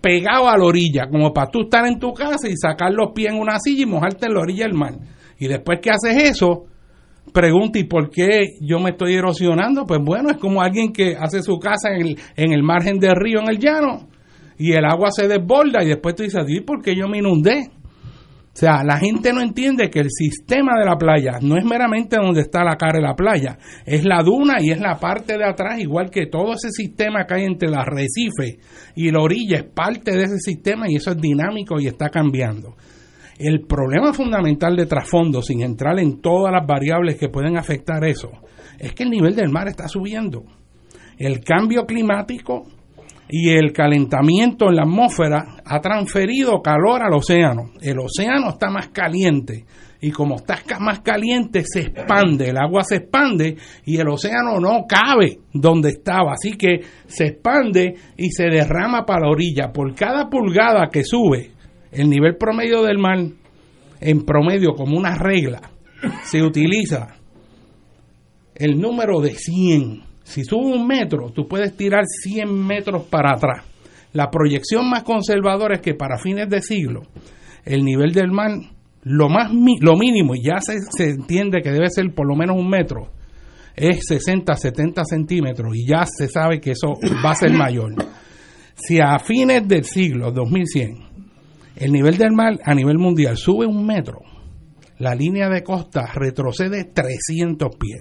pegados a la orilla, como para tú estar en tu casa y sacar los pies en una silla y mojarte en la orilla del mar. Y después que haces eso, pregunta, ¿y por qué yo me estoy erosionando? Pues bueno, es como alguien que hace su casa en el, en el margen del río, en el llano, y el agua se desborda y después tú dices, ¿y por qué yo me inundé? O sea, la gente no entiende que el sistema de la playa no es meramente donde está la cara de la playa, es la duna y es la parte de atrás, igual que todo ese sistema que hay entre el arrecife y la orilla, es parte de ese sistema y eso es dinámico y está cambiando. El problema fundamental de trasfondo, sin entrar en todas las variables que pueden afectar eso, es que el nivel del mar está subiendo. El cambio climático y el calentamiento en la atmósfera ha transferido calor al océano. El océano está más caliente y como está más caliente se expande, el agua se expande y el océano no cabe donde estaba, así que se expande y se derrama para la orilla. Por cada pulgada que sube el nivel promedio del mar, en promedio como una regla, se utiliza el número de 100. Si sube un metro, tú puedes tirar 100 metros para atrás. La proyección más conservadora es que para fines de siglo, el nivel del mar, lo, más, lo mínimo, y ya se, se entiende que debe ser por lo menos un metro, es 60, 70 centímetros, y ya se sabe que eso va a ser mayor. Si a fines del siglo 2100, el nivel del mar a nivel mundial sube un metro, la línea de costa retrocede 300 pies.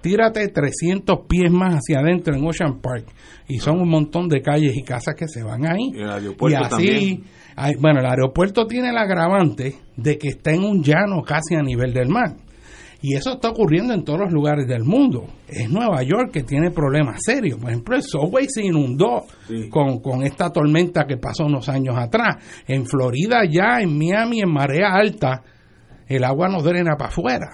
Tírate 300 pies más hacia adentro en Ocean Park y son un montón de calles y casas que se van ahí. Y el aeropuerto y así, también. hay- bueno, el aeropuerto tiene el agravante de que está en un llano casi a nivel del mar. Y eso está ocurriendo en todos los lugares del mundo. Es Nueva York que tiene problemas serios. Por ejemplo, el subway se inundó con, con esta tormenta que pasó unos años atrás. En Florida ya, en Miami, en marea alta, el agua no drena para afuera.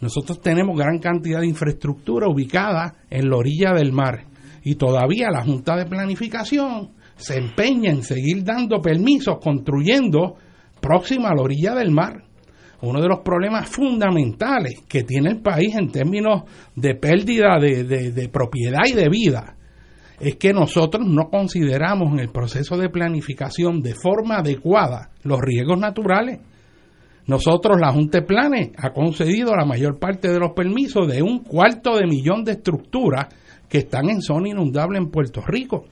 Nosotros tenemos gran cantidad de infraestructura ubicada en la orilla del mar y todavía la Junta de Planificación se empeña en seguir dando permisos construyendo próxima a la orilla del mar. Uno de los problemas fundamentales que tiene el país en términos de pérdida de, de- propiedad y de vida es que nosotros no consideramos en el proceso de planificación de forma adecuada los riesgos naturales. Nosotros, la Junta de Planes, ha concedido la mayor parte de los permisos de un cuarto de millón de estructuras que están en zona inundable en Puerto Rico.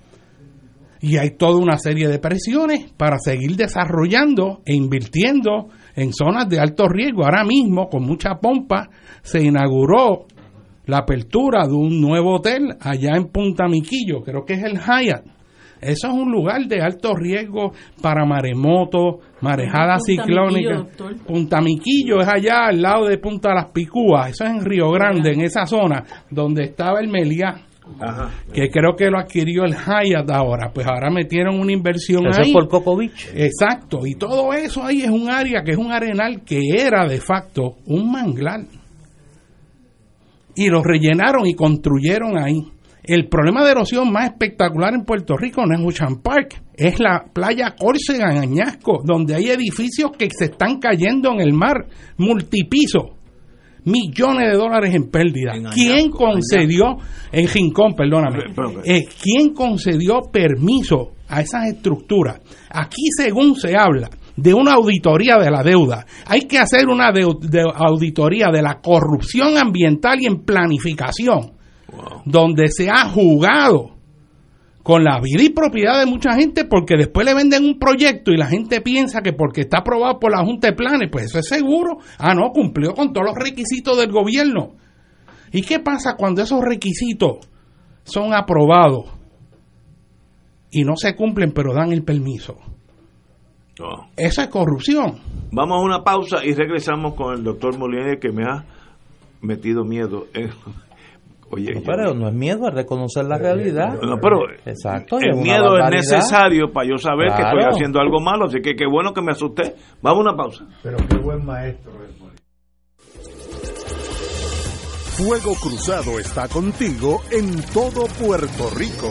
Y hay toda una serie de presiones para seguir desarrollando e invirtiendo en zonas de alto riesgo. Ahora mismo, con mucha pompa, se inauguró la apertura de un nuevo hotel allá en Punta Miquillo, creo que es el Hyatt. Eso es un lugar de alto riesgo para maremotos, marejadas Punta ciclónicas. Miquillo. Punta Miquillo es allá al lado de Punta Las Picúas, eso es en Río Grande, en esa zona donde estaba el Meliá, Ajá. que creo que lo adquirió el Hyatt ahora, pues ahora metieron una inversión Eso ahí. es por Coco Beach. Exacto, y todo eso ahí es un área que es un arenal que era de facto un manglar. Y lo rellenaron y construyeron ahí. El problema de erosión más espectacular en Puerto Rico no es Ocean Park, es la playa Córcega en Añasco, donde hay edificios que se están cayendo en el mar, multipiso, millones de dólares en pérdida. En ¿Quién Añasco, concedió, en Rincón, perdóname, eh, ¿quién concedió permiso a esas estructuras? Aquí, según se habla de una auditoría de la deuda, hay que hacer una de auditoría de la corrupción ambiental y en planificación, donde se ha jugado con la vida y propiedad de mucha gente porque después le venden un proyecto y la gente piensa que porque está aprobado por la Junta de Planes, pues eso es seguro. Ah, no, cumplió con todos los requisitos del gobierno. ¿Y qué pasa cuando esos requisitos son aprobados y no se cumplen pero dan el permiso? Oh. Eso es corrupción. Vamos a una pausa y regresamos con el doctor Molina que me ha metido miedo en... Oye, No, yo- pero no es miedo, es reconocer la realidad. No, pero Exacto. el miedo es necesario para yo saber que estoy haciendo algo malo, así que qué bueno que me asusté. Vamos a una pausa. Pero qué buen maestro es. Fuego Cruzado está contigo en todo Puerto Rico.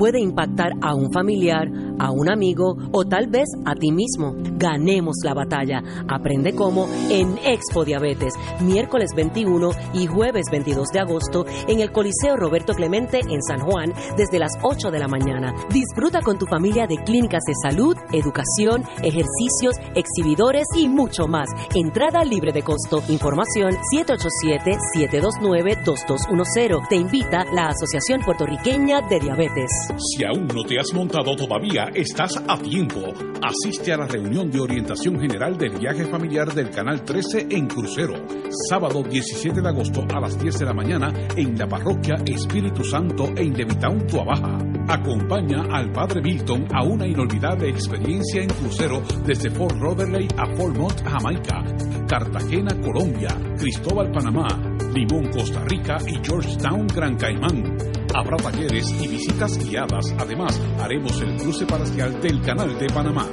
puede impactar a un familiar, a un amigo o tal vez a ti mismo. Ganemos la batalla. Aprende cómo en Expo Diabetes, miércoles 21 y jueves 22 de agosto en el Coliseo Roberto Clemente en San Juan desde las 8 de la mañana. Disfruta con tu familia de clínicas de salud, educación, ejercicios, exhibidores y mucho más. Entrada libre de costo. Información 787-729-2210. Te invita la Asociación Puertorriqueña de Diabetes. Si aún no te has montado todavía, estás a tiempo. Asiste a la reunión de orientación general del viaje familiar del Canal 13 en Crucero, sábado 17 de agosto a las 10 de la mañana en la parroquia Espíritu Santo en Levitown, Tuabaja. Acompaña al Padre Milton a una inolvidable experiencia en crucero desde Fort Lauderdale a Fort Jamaica, Cartagena, Colombia, Cristóbal, Panamá, Limón, Costa Rica y Georgetown, Gran Caimán. Habrá talleres y visitas guiadas. Además, haremos el cruce parcial del Canal de Panamá.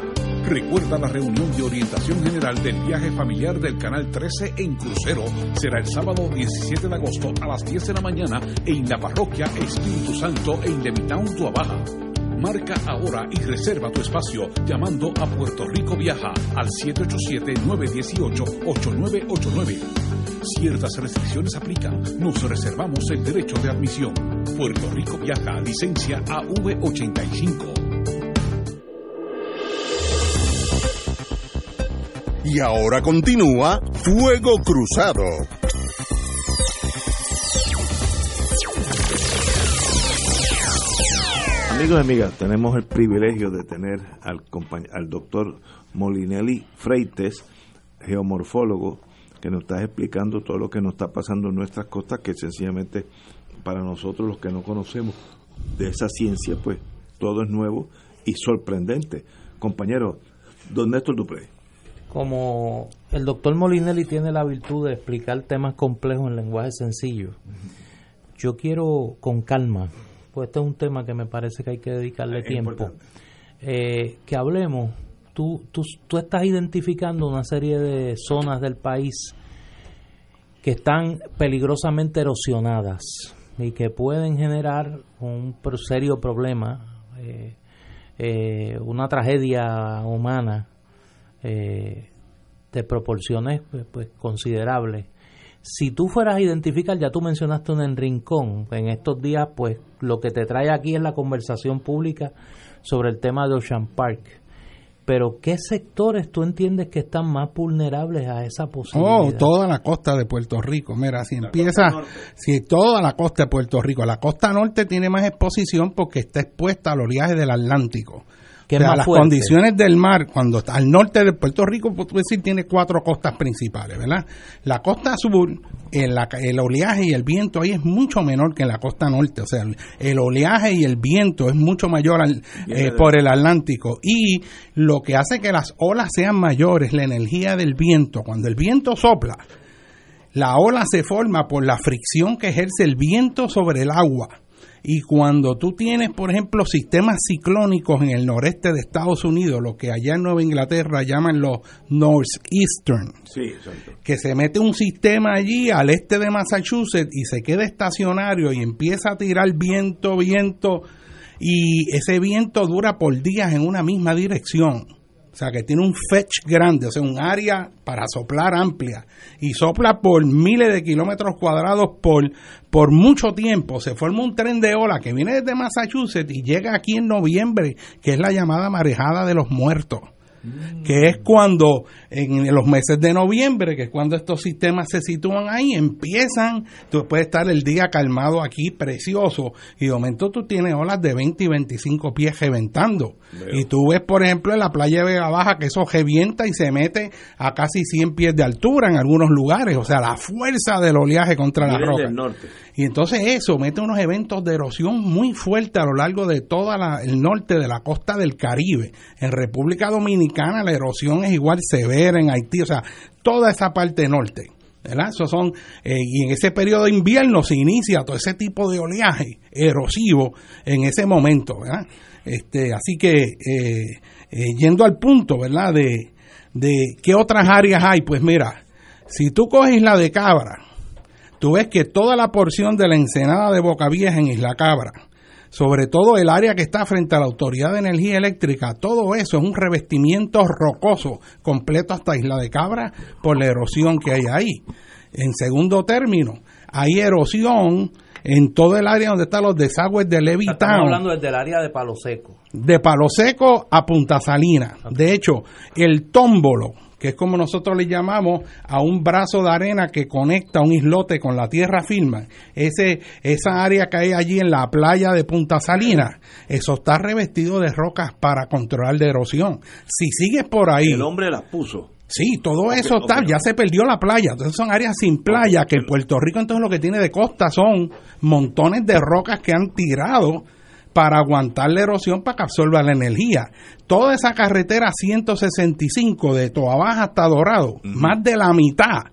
Recuerda la reunión de orientación general del viaje familiar del Canal 13 en Crucero. Será el sábado 17 de agosto a las 10 de la mañana en la parroquia Espíritu Santo en Levitown, Tuabaja. Marca ahora y reserva tu espacio llamando a Puerto Rico Viaja al 787-918-8989. Ciertas restricciones aplican. Nos reservamos el derecho de admisión. Puerto Rico Viaja, licencia AV85. Y ahora continúa Fuego Cruzado. Amigos y amigas, tenemos el privilegio de tener al, al doctor Molinelli Freites, geomorfólogo, que nos está explicando todo lo que nos está pasando en nuestras costas, que sencillamente para nosotros los que no conocemos de esa ciencia, pues todo es nuevo y sorprendente. Compañero, don Néstor Dupré. Como el doctor Molinelli tiene la virtud de explicar temas complejos en lenguaje sencillo, yo quiero con calma, pues este es un tema que me parece que hay que dedicarle Es tiempo, importante. eh, que hablemos. Tú, tú, tú estás identificando una serie de zonas del país que están peligrosamente erosionadas y que pueden generar un serio problema, eh, eh, una tragedia humana eh, de proporciones pues, pues, considerables. Si tú fueras a identificar, ya tú mencionaste un en Rincón, en estos días, pues lo que te trae aquí es la conversación pública sobre el tema de Ocean Park. Pero ¿qué sectores tú entiendes que están más vulnerables a esa posibilidad? Oh, toda la costa de Puerto Rico. Mira, si empieza, si toda la costa de Puerto Rico, la costa norte tiene más exposición porque está expuesta al oleaje del Atlántico. Que o es sea, más las fuerte. condiciones del mar, cuando está al norte de Puerto Rico, pues, tú puedes decir, tiene cuatro costas principales, ¿verdad? La costa sur, el, oleaje y el viento ahí es mucho menor que en la costa norte. O sea, el, el oleaje y el viento es mucho mayor al- eh, por el Atlántico. Y lo que hace que las olas sean mayores, la energía del viento. Cuando el viento sopla, la ola se forma por la fricción que ejerce el viento sobre el agua. Y cuando tú tienes, por ejemplo, sistemas ciclónicos en el noreste de Estados Unidos, lo que allá en Nueva Inglaterra llaman los Northeastern, Sí, que se mete un sistema allí al este de Massachusetts y se queda estacionario y empieza a tirar viento, viento, y ese viento dura por días en una misma dirección. Sea, que tiene un fetch grande, o sea, un área para soplar amplia. Y sopla por miles de kilómetros cuadrados por, por mucho tiempo. Se forma un tren de ola que viene desde Massachusetts y llega aquí en noviembre, que es la llamada marejada de los muertos. Que es cuando en los meses de noviembre, que es cuando estos sistemas se sitúan ahí, empiezan, tú puedes estar el día calmado aquí, precioso, y de momento tú tienes olas de 20 y 25 pies reventando. Y tú ves, por ejemplo, en la playa de Vega Baja que eso revienta y se mete a casi 100 pies de altura en algunos lugares, o sea, la fuerza del oleaje contra la roca. norte. Y entonces eso mete unos eventos de erosión muy fuertes a lo largo de todo el norte de la costa del Caribe. En República Dominicana la erosión es igual severa, en Haití, o sea, toda esa parte norte. ¿verdad? Esos son, eh, y en ese periodo de invierno se inicia todo ese tipo de oleaje erosivo en ese momento. ¿verdad? Este, así que, eh, eh, yendo al punto, ¿verdad? De, de qué otras áreas hay, pues mira, si tú coges la de Cabra, tú ves que toda la porción de la ensenada de Boca Vieja en Isla Cabra, sobre todo el área que está frente a la Autoridad de Energía Eléctrica, todo eso es un revestimiento rocoso completo hasta Isla de Cabra por la erosión que hay ahí. En segundo término, hay erosión en todo el área donde están los desagües de Estamos Levitown hablando desde el área de Palo Seco. de Palo Seco a Punta Salina. De hecho, el tómbolo, que es como nosotros le llamamos a un brazo de arena que conecta un islote con la tierra firme, ese, esa área que hay allí en la playa de Punta Salina, eso está revestido de rocas para controlar la erosión. Si sigues por ahí... El hombre las puso. Sí, todo eso está, ya se perdió la playa. Entonces son áreas sin playa que en Puerto Rico entonces lo que tiene de costa son montones de rocas que han tirado para aguantar la erosión para que absorba la energía. Toda esa carretera 165 de Toa Baja hasta Dorado, más de la mitad,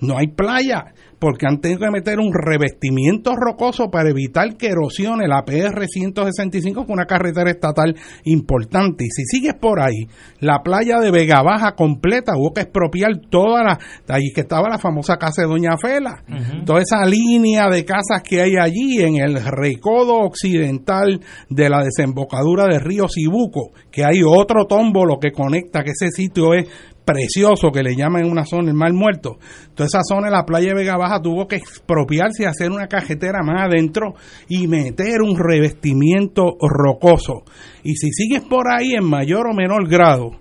no hay playa porque han tenido que meter un revestimiento rocoso para evitar que erosione la PR 165 que es una carretera estatal importante. Y si sigues por ahí, la playa de Vega Baja completa, hubo que expropiar toda la, ahí que estaba la famosa casa de Doña Fela, toda esa línea de casas que hay allí en el recodo occidental de la desembocadura del río Cibuco, que hay otro tómbolo que conecta, que ese sitio es precioso que le llaman en una zona el mar muerto. Toda esa zona de la playa de Vega Baja tuvo que expropiarse y hacer una cajetera más adentro y meter un revestimiento rocoso. Y si sigues por ahí en mayor o menor grado,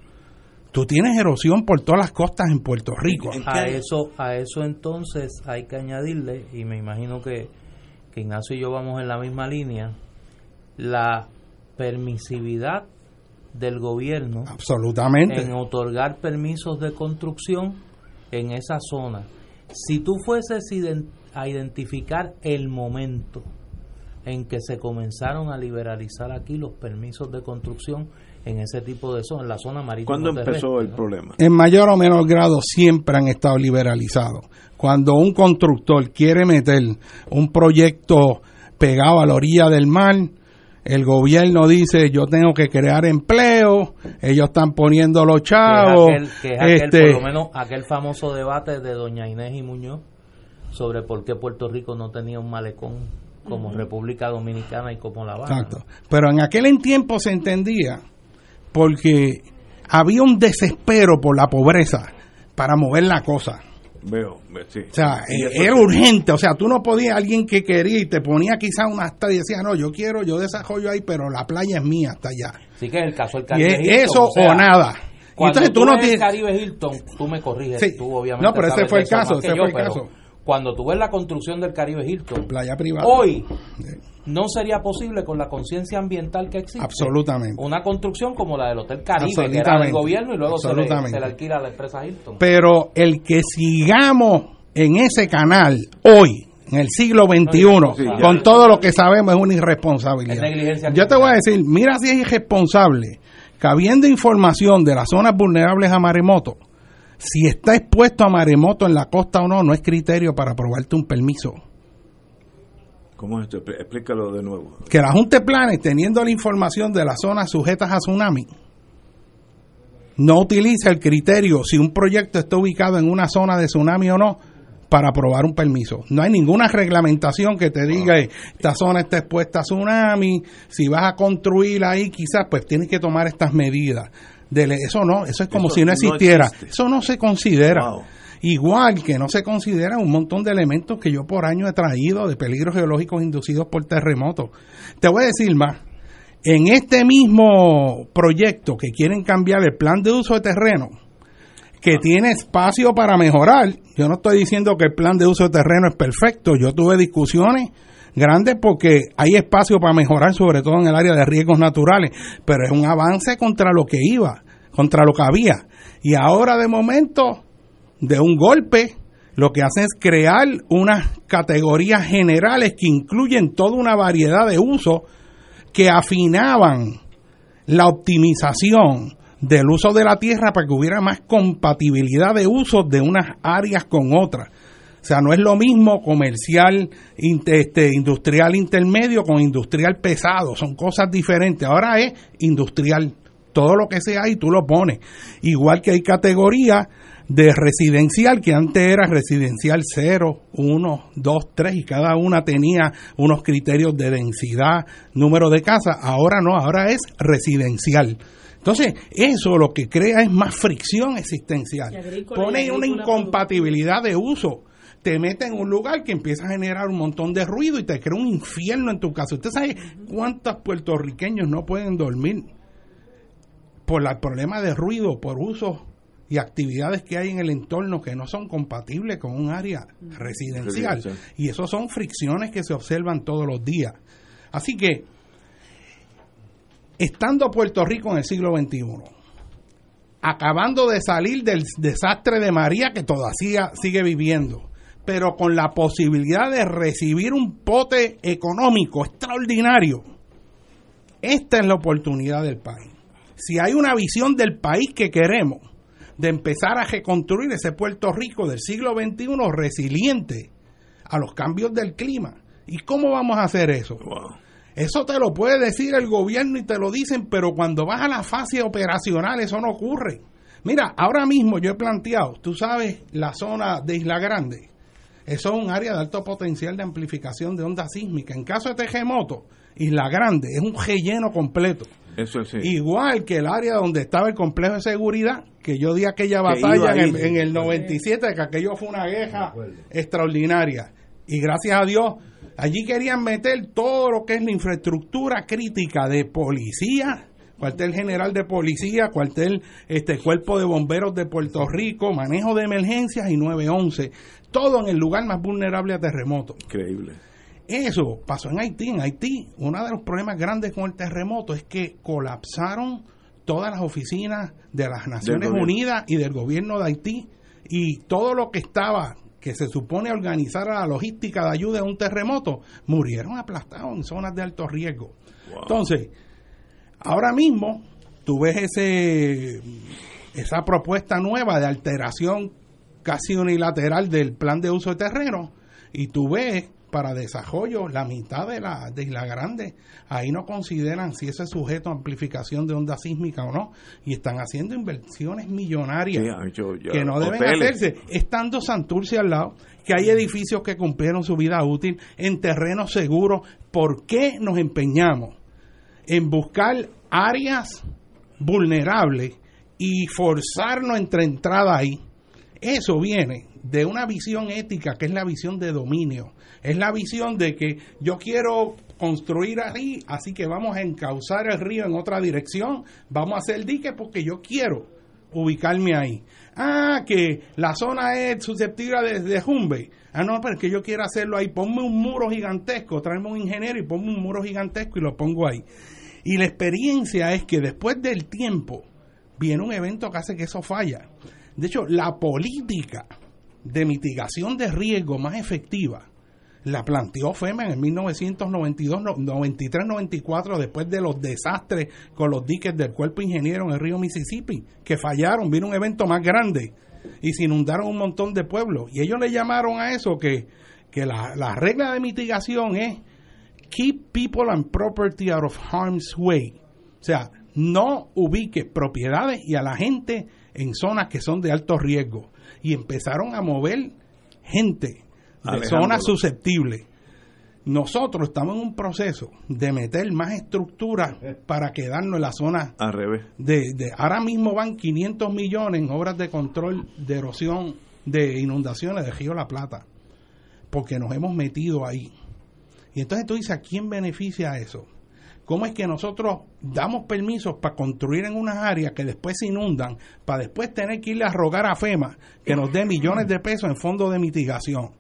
tú tienes erosión por todas las costas en Puerto Rico. A eso, a eso entonces hay que añadirle, y me imagino que, que Ignacio y yo vamos en la misma línea, la permisividad del gobierno Absolutamente. en otorgar permisos de construcción en esa zona. Si tú fueses a identificar el momento en que se comenzaron a liberalizar aquí los permisos de construcción en ese tipo de zonas, en la zona marítima. ¿Cuándo empezó el ¿no? problema? en mayor o menor grado siempre han estado liberalizados. Cuando un constructor quiere meter un proyecto pegado a la orilla del mar, el gobierno dice yo tengo que crear empleo, ellos están poniendo los chavos. que es aquel, que es aquel, este, por lo menos aquel famoso debate de doña Inés y Muñoz sobre por qué Puerto Rico no tenía un malecón como República Dominicana y como La Habana. Exacto. Pero en aquel en tiempo se entendía porque había un desespero por la pobreza para mover la cosa. Veo, ve- sí. O sea, Y eh, era urgente. O sea, tú no podías, alguien que quería y te ponía quizás una hasta y decía, no, yo quiero, yo desarrollo ahí, pero la playa es mía hasta allá. Así que es el caso del Y Caribe es Hilton, eso sea, o nada. Y Cuando entonces tú tú no tienes. Caribe Hilton, tú me corriges, Sí. tú obviamente No, pero ese fue el caso, ese yo, fue el pero caso. Cuando tú ves la construcción del Caribe Hilton, Playa privada. hoy no sería posible con la conciencia ambiental que existe. Absolutamente. Una construcción como la del Hotel Caribe, que era del gobierno y luego se le, Absolutamente. se le alquila a la empresa Hilton. Pero el que sigamos en ese canal hoy, en el siglo XXI, Sí, ya. con todo lo que sabemos, es una irresponsabilidad. Es negligencia Yo te voy a decir, mira si es irresponsable que habiendo información de las zonas vulnerables a maremoto, si está expuesto a maremoto en la costa o no, no es criterio para aprobarte un permiso. ¿Cómo es esto? Explí- Explícalo de nuevo. Que la Junta de Planes, teniendo la información de las zonas sujetas a tsunami, no utiliza el criterio si un proyecto está ubicado en una zona de tsunami o no para aprobar un permiso. No hay ninguna reglamentación que te diga eh, esta zona está expuesta a tsunami, si vas a construir ahí quizás pues tienes que tomar estas medidas. Dele- eso no, eso es como Eso si no existiera. eso no se considera. Wow. Igual que no se considera un montón de elementos que yo por año he traído de peligros geológicos inducidos por terremotos. Te voy a decir más. En este mismo proyecto que quieren cambiar el plan de uso de terreno, que tiene espacio para mejorar, yo no estoy diciendo que el plan de uso de terreno es perfecto, yo tuve discusiones grandes porque hay espacio para mejorar, sobre todo en el área de riesgos naturales, pero es un avance contra lo que iba, contra lo que había. Y ahora de momento, de un golpe, lo que hacen es crear unas categorías generales que incluyen toda una variedad de usos que afinaban la optimización del uso de la tierra para que hubiera más compatibilidad de usos de unas áreas con otras. O sea, no es lo mismo comercial, este, industrial intermedio con industrial pesado, son cosas diferentes. Ahora es industrial, todo lo que sea y tú lo pones. Igual que hay categorías de residencial que antes era residencial 0, 1, 2, 3 y cada una tenía unos criterios de densidad, número de casas, ahora no, ahora es residencial. Entonces, eso lo que crea es más fricción existencial. Pone una incompatibilidad de uso te mete en un lugar que empieza a generar un montón de ruido y te crea un infierno en tu casa. ¿Usted sabe cuántos puertorriqueños no pueden dormir por el problema de ruido, por usos y actividades que hay en el entorno que no son compatibles con un área residencial? Y eso son fricciones que se observan todos los días. Así que, estando Puerto Rico en el siglo XXI, acabando de salir del desastre de María que todavía sigue viviendo, pero con la posibilidad de recibir un pote económico extraordinario. Esta es la oportunidad del país. Si hay una visión del país que queremos, de empezar a reconstruir ese Puerto Rico del siglo XXI resiliente a los cambios del clima. ¿Y cómo vamos a hacer eso? Eso te lo puede decir el gobierno y te lo dicen, pero cuando vas a la fase operacional eso no ocurre. Mira, ahora mismo yo he planteado, tú sabes, la zona de Isla Grande, eso es un área de alto potencial de amplificación de onda sísmica. En caso de terremoto, Isla Grande es un relleno completo. Eso sí. Igual que el área donde estaba el complejo de seguridad, que yo di aquella batalla en, el 97, que aquello fue una guerra extraordinaria. Y gracias a Dios, allí querían meter todo lo que es la infraestructura crítica de policía, cuartel general de policía, cuartel, este cuerpo de bomberos de Puerto Rico, manejo de emergencias y 911 todo en el lugar más vulnerable a terremotos. Increíble. Eso pasó en Haití. En Haití, uno de los problemas grandes con el terremoto es que colapsaron todas las oficinas de las Naciones Unidas y del gobierno de Haití y todo lo que estaba que se supone organizar la logística de ayuda en un terremoto, murieron aplastados en zonas de alto riesgo. Entonces, ahora mismo tú ves ese esa propuesta nueva de alteración casi unilateral del plan de uso de terreno y tú ves para desarrollo la mitad de la de Isla Grande ahí no consideran si ese es sujeto a amplificación de onda sísmica o no y están haciendo inversiones millonarias que no deben hacerse. Estando Santurce al lado que hay edificios que cumplieron su vida útil en terrenos seguros ¿por qué nos empeñamos en buscar áreas vulnerables y forzarnos entre entrada ahí eso viene de una visión ética que es la visión de dominio. Es la visión de que yo quiero construir ahí, así que vamos a encauzar el río en otra dirección, vamos a hacer dique porque yo quiero ubicarme ahí. Ah, que la zona es susceptible de, de jumbe. Ah, no, pero es que yo quiero hacerlo ahí. Ponme un muro gigantesco, tráeme un ingeniero y ponme un muro gigantesco y lo pongo ahí. Y la experiencia es que después del tiempo viene un evento que hace que eso falla. De hecho, la política de mitigación de riesgo más efectiva la planteó FEMA en el 1992, 93, 94, después de los desastres con los diques del cuerpo ingeniero en el río Mississippi, que fallaron, vino un evento más grande y se inundaron un montón de pueblos. Y ellos le llamaron a eso que, que la, la regla de mitigación es keep people and property out of harm's way. O sea, no ubique propiedades y a la gente en zonas que son de alto riesgo y empezaron a mover gente de zonas susceptibles. Nosotros estamos en un proceso de meter más estructuras para quedarnos en la zona al revés. De, de, ahora mismo van 500 millones en obras de control de erosión de inundaciones de Río La Plata, porque nos hemos metido ahí. Y entonces tú dices, ¿a quién beneficia eso? ¿Cómo es que nosotros damos permisos para construir en unas áreas que después se inundan, para después tener que irle a rogar a FEMA que nos dé millones de pesos en fondos de mitigación?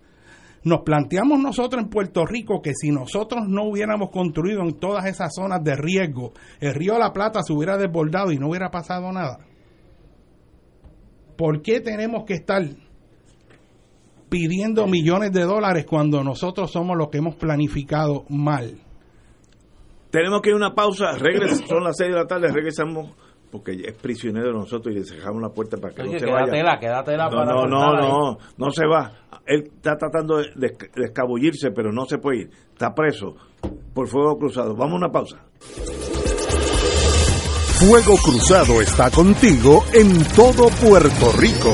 Nos planteamos nosotros en Puerto Rico que si nosotros no hubiéramos construido en todas esas zonas de riesgo, el río la Plata se hubiera desbordado y no hubiera pasado nada. ¿Por qué tenemos que estar pidiendo millones de dólares cuando nosotros somos los que hemos planificado mal? Tenemos que ir a una pausa, regres, son las 6 de la tarde, regresamos porque es prisionero de nosotros y le cerramos la puerta para que Oye, no se quédatela, vaya. quédatela no, para no, no, ahí. no, no se va. Él está tratando de, de- de escabullirse, pero no se puede ir. Está preso por fuego cruzado. Vamos a una pausa. Fuego Cruzado está contigo en todo Puerto Rico.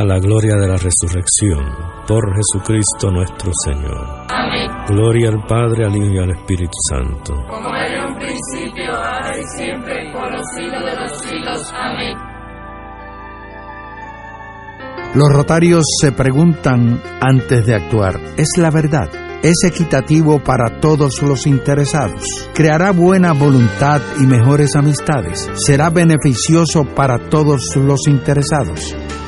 a la gloria de la resurrección, por Jesucristo nuestro Señor. Amén. Gloria al Padre, al Hijo y al Espíritu Santo. Como era en un principio, ahora y siempre, por los siglos de los siglos. Amén. Los rotarios se preguntan antes de actuar, ¿es la verdad? ¿Es equitativo para todos los interesados? ¿Creará buena voluntad y mejores amistades? ¿Será beneficioso para todos los interesados?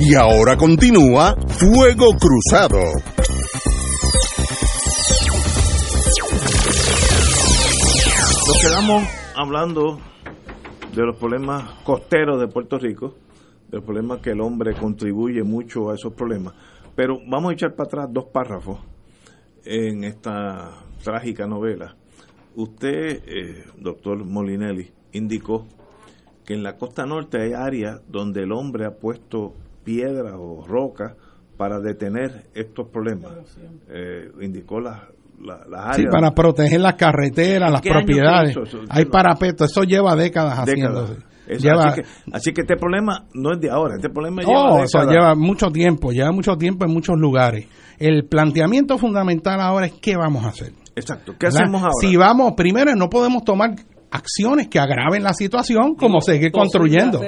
Y ahora continúa Fuego Cruzado. Nos quedamos hablando de los problemas costeros de Puerto Rico, de los problemas que el hombre contribuye mucho a esos problemas. Pero vamos a echar para atrás dos párrafos en esta trágica novela. Usted, eh, doctor Molinelli, indicó que en la costa norte hay áreas donde el hombre ha puesto piedra o roca para detener estos problemas. Eh, indicó las la, las áreas. Sí, para proteger las carreteras, las ¿Qué año propiedades. fue eso? Eso- Hay parapetos, eso lleva décadas décadas. haciéndose. Eso, Lleva- así, que, así que este problema no es de ahora, este problema lleva Oh, o sea, décadas. lleva mucho tiempo, lleva mucho tiempo en muchos lugares. El planteamiento fundamental ahora es qué vamos a hacer. Exacto. ¿Qué ¿verdad? hacemos ahora? Si vamos, primero no podemos tomar acciones que agraven la situación como seguir construyendo.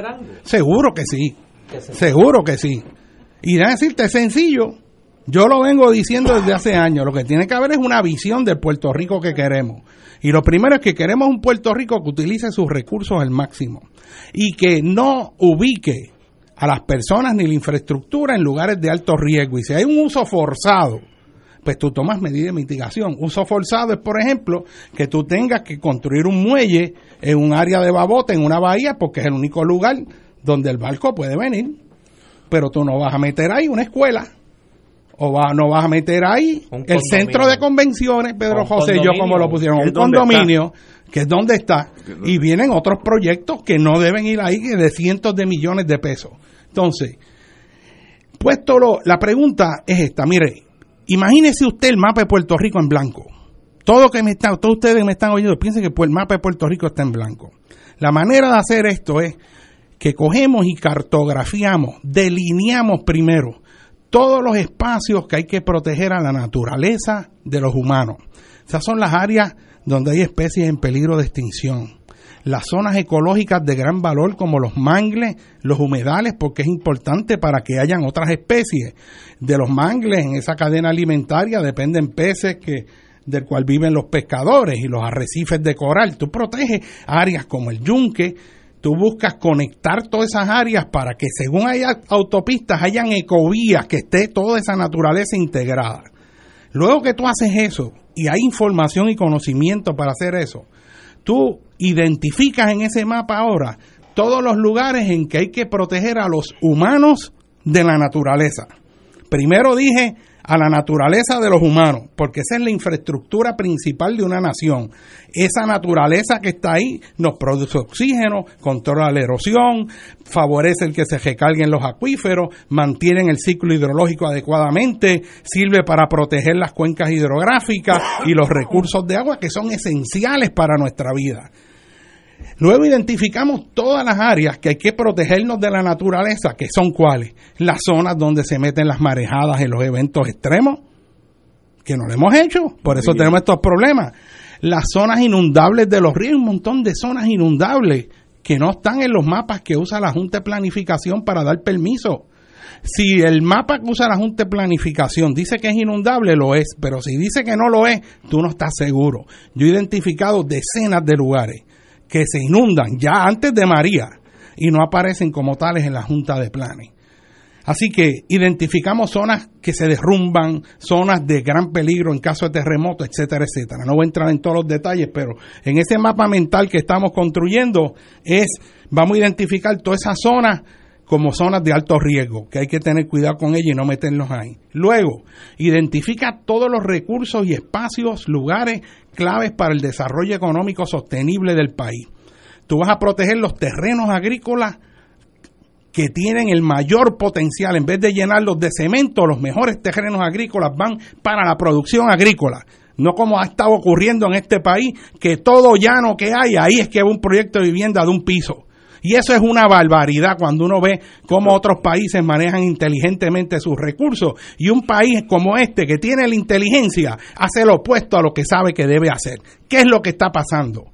Seguro que sí. Seguro que sí. Y déjame decirte, sencillo. Yo lo vengo diciendo desde hace años. Lo que tiene que haber es una visión del Puerto Rico que queremos. Y lo primero es que queremos un Puerto Rico que utilice sus recursos al máximo y que no ubique a las personas ni la infraestructura en lugares de alto riesgo. Y si hay un uso forzado, pues tú tomas medidas de mitigación. Uso forzado es, por ejemplo, que tú tengas que construir un muelle en un área de babote, en una bahía, porque es el único lugar donde el barco puede venir. Pero tú no vas a meter ahí una escuela o va, no vas a meter ahí Un el condominio. centro de convenciones, Pedro Un José y yo como lo pusieron, un condominio, que es donde está, y vienen otros proyectos que no deben ir ahí que de cientos de millones de pesos. Entonces, puesto lo, la pregunta es esta, mire, imagínese usted el mapa de Puerto Rico en blanco. Todo que me está, todos ustedes me están oyendo, piensen que el mapa de Puerto Rico está en blanco. La manera de hacer esto es que cogemos y cartografiamos, delineamos primero todos los espacios que hay que proteger a la naturaleza de los humanos. Esas son las áreas donde hay especies en peligro de extinción. Las zonas ecológicas de gran valor como los mangles, los humedales, porque es importante para que hayan otras especies. De los mangles en esa cadena alimentaria dependen peces que del cual viven los pescadores y los arrecifes de coral. Tú proteges áreas como el yunque, tú buscas conectar todas esas áreas para que según haya autopistas hayan ecovías, que esté toda esa naturaleza integrada. Luego que tú haces eso y hay información y conocimiento para hacer eso, tú identificas en ese mapa ahora todos los lugares en que hay que proteger a los humanos de la naturaleza. Primero dije a la naturaleza de los humanos, porque esa es la infraestructura principal de una nación. Esa naturaleza que está ahí nos produce oxígeno, controla la erosión, favorece el que se recarguen los acuíferos, mantienen el ciclo hidrológico adecuadamente, sirve para proteger las cuencas hidrográficas y los recursos de agua que son esenciales para nuestra vida. Luego identificamos todas las áreas que hay que protegernos de la naturaleza, que son cuáles. Las zonas donde se meten las marejadas en los eventos extremos, que no lo hemos hecho, por eso tenemos estos problemas. Las zonas inundables de los ríos, un montón de zonas inundables que no están en los mapas que usa la Junta de Planificación para dar permiso. Si el mapa que usa la Junta de Planificación dice que es inundable, lo es, pero si dice que no lo es, tú no estás seguro. Yo he identificado decenas de lugares que se inundan ya antes de María y no aparecen como tales en la Junta de Planes. Así que identificamos zonas que se derrumban, zonas de gran peligro en caso de terremoto, etcétera, etcétera. No voy a entrar en todos los detalles, pero en ese mapa mental que estamos construyendo es, vamos a identificar todas esas zonas como zonas de alto riesgo, que hay que tener cuidado con ellas y no meterlos ahí. Luego, identifica todos los recursos y espacios, lugares claves para el desarrollo económico sostenible del país. Tú vas a proteger los terrenos agrícolas que tienen el mayor potencial, en vez de llenarlos de cemento, los mejores terrenos agrícolas van para la producción agrícola. No como ha estado ocurriendo en este país, que todo llano que hay, ahí es que va un proyecto de vivienda de un piso. Y eso es una barbaridad cuando uno ve cómo otros países manejan inteligentemente sus recursos. Y un país como este, que tiene la inteligencia, hace lo opuesto a lo que sabe que debe hacer. ¿Qué es lo que está pasando?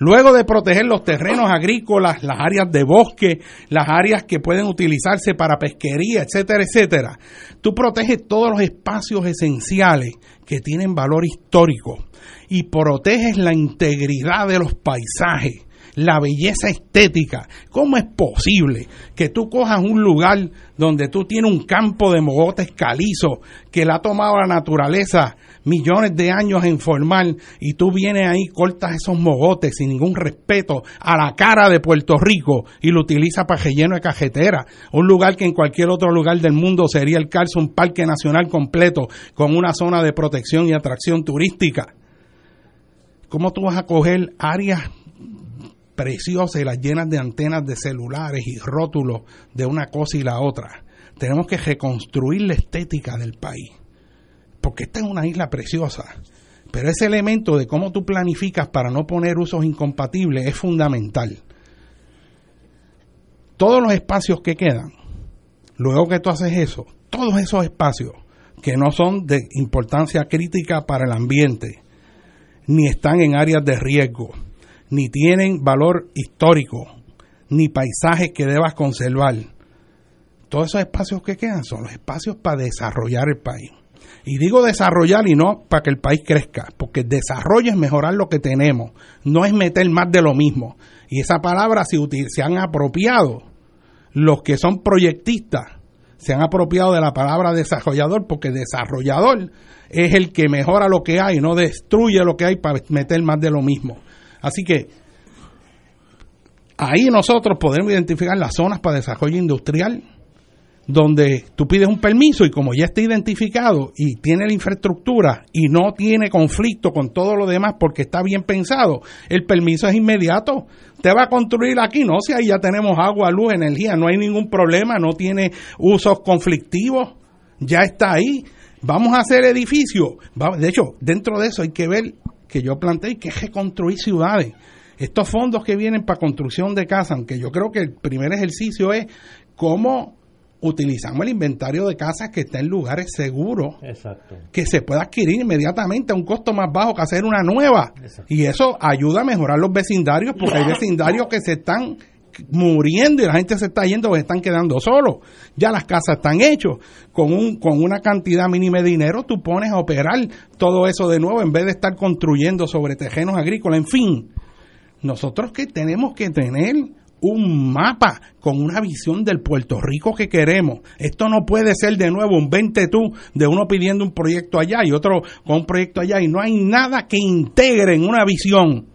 Luego de proteger los terrenos agrícolas, las áreas de bosque, las áreas que pueden utilizarse para pesquería, etcétera, etcétera, tú proteges todos los espacios esenciales que tienen valor histórico y proteges la integridad de los paisajes, la belleza estética. ¿Cómo es posible que tú cojas un lugar donde tú tienes un campo de mogotes calizo que la ha tomado la naturaleza millones de años en formar y tú vienes ahí, cortas esos mogotes sin ningún respeto a la cara de Puerto Rico y lo utilizas para relleno de cajetera? Un lugar que en cualquier otro lugar del mundo sería el caso, un parque nacional completo con una zona de protección y atracción turística. ¿Cómo tú vas a coger áreas preciosas y las llenas de antenas de celulares y rótulos de una cosa y la otra? Tenemos que reconstruir la estética del país porque esta es una isla preciosa. Pero ese elemento de cómo tú planificas para no poner usos incompatibles es fundamental. Todos los espacios que quedan, luego que tú haces eso, todos esos espacios que no son de importancia crítica para el ambiente, ni están en áreas de riesgo, ni tienen valor histórico, ni paisajes que debas conservar. Todos esos espacios que quedan son los espacios para desarrollar el país. Y digo desarrollar y no para que el país crezca, porque desarrollo es mejorar lo que tenemos, no es meter más de lo mismo. Y esa palabra se, se han apropiado los que son proyectistas, se han apropiado de la palabra desarrollador, porque desarrollador es el que mejora lo que hay, no destruye lo que hay para meter más de lo mismo. Así que ahí nosotros podemos identificar las zonas para desarrollo industrial, donde tú pides un permiso y como ya está identificado y tiene la infraestructura y no tiene conflicto con todo lo demás porque está bien pensado, el permiso es inmediato. Te va a construir aquí, no, si ahí ya tenemos agua, luz, energía, no hay ningún problema, no tiene usos conflictivos, ya está ahí. Vamos a hacer edificios. Va- De hecho, dentro de eso hay que ver que yo planteé que es reconstruir ciudades. Estos fondos que vienen para construcción de casas, aunque yo creo que el primer ejercicio es cómo utilizamos el inventario de casas que está en lugares seguros, Exacto. que se pueda adquirir inmediatamente a un costo más bajo que hacer una nueva. Y eso ayuda a mejorar los vecindarios, porque hay vecindarios que se están muriendo y la gente se está yendo o se están quedando solos. Ya las casas están hechas. Con, un, con una cantidad mínima de dinero tú pones a operar todo eso de nuevo en vez de estar construyendo sobre terrenos agrícolas. En fin, nosotros que tenemos que tener un mapa con una visión del Puerto Rico que queremos. Esto no puede ser de nuevo un 20 tú de uno pidiendo un proyecto allá y otro con un proyecto allá y no hay nada que integre en una visión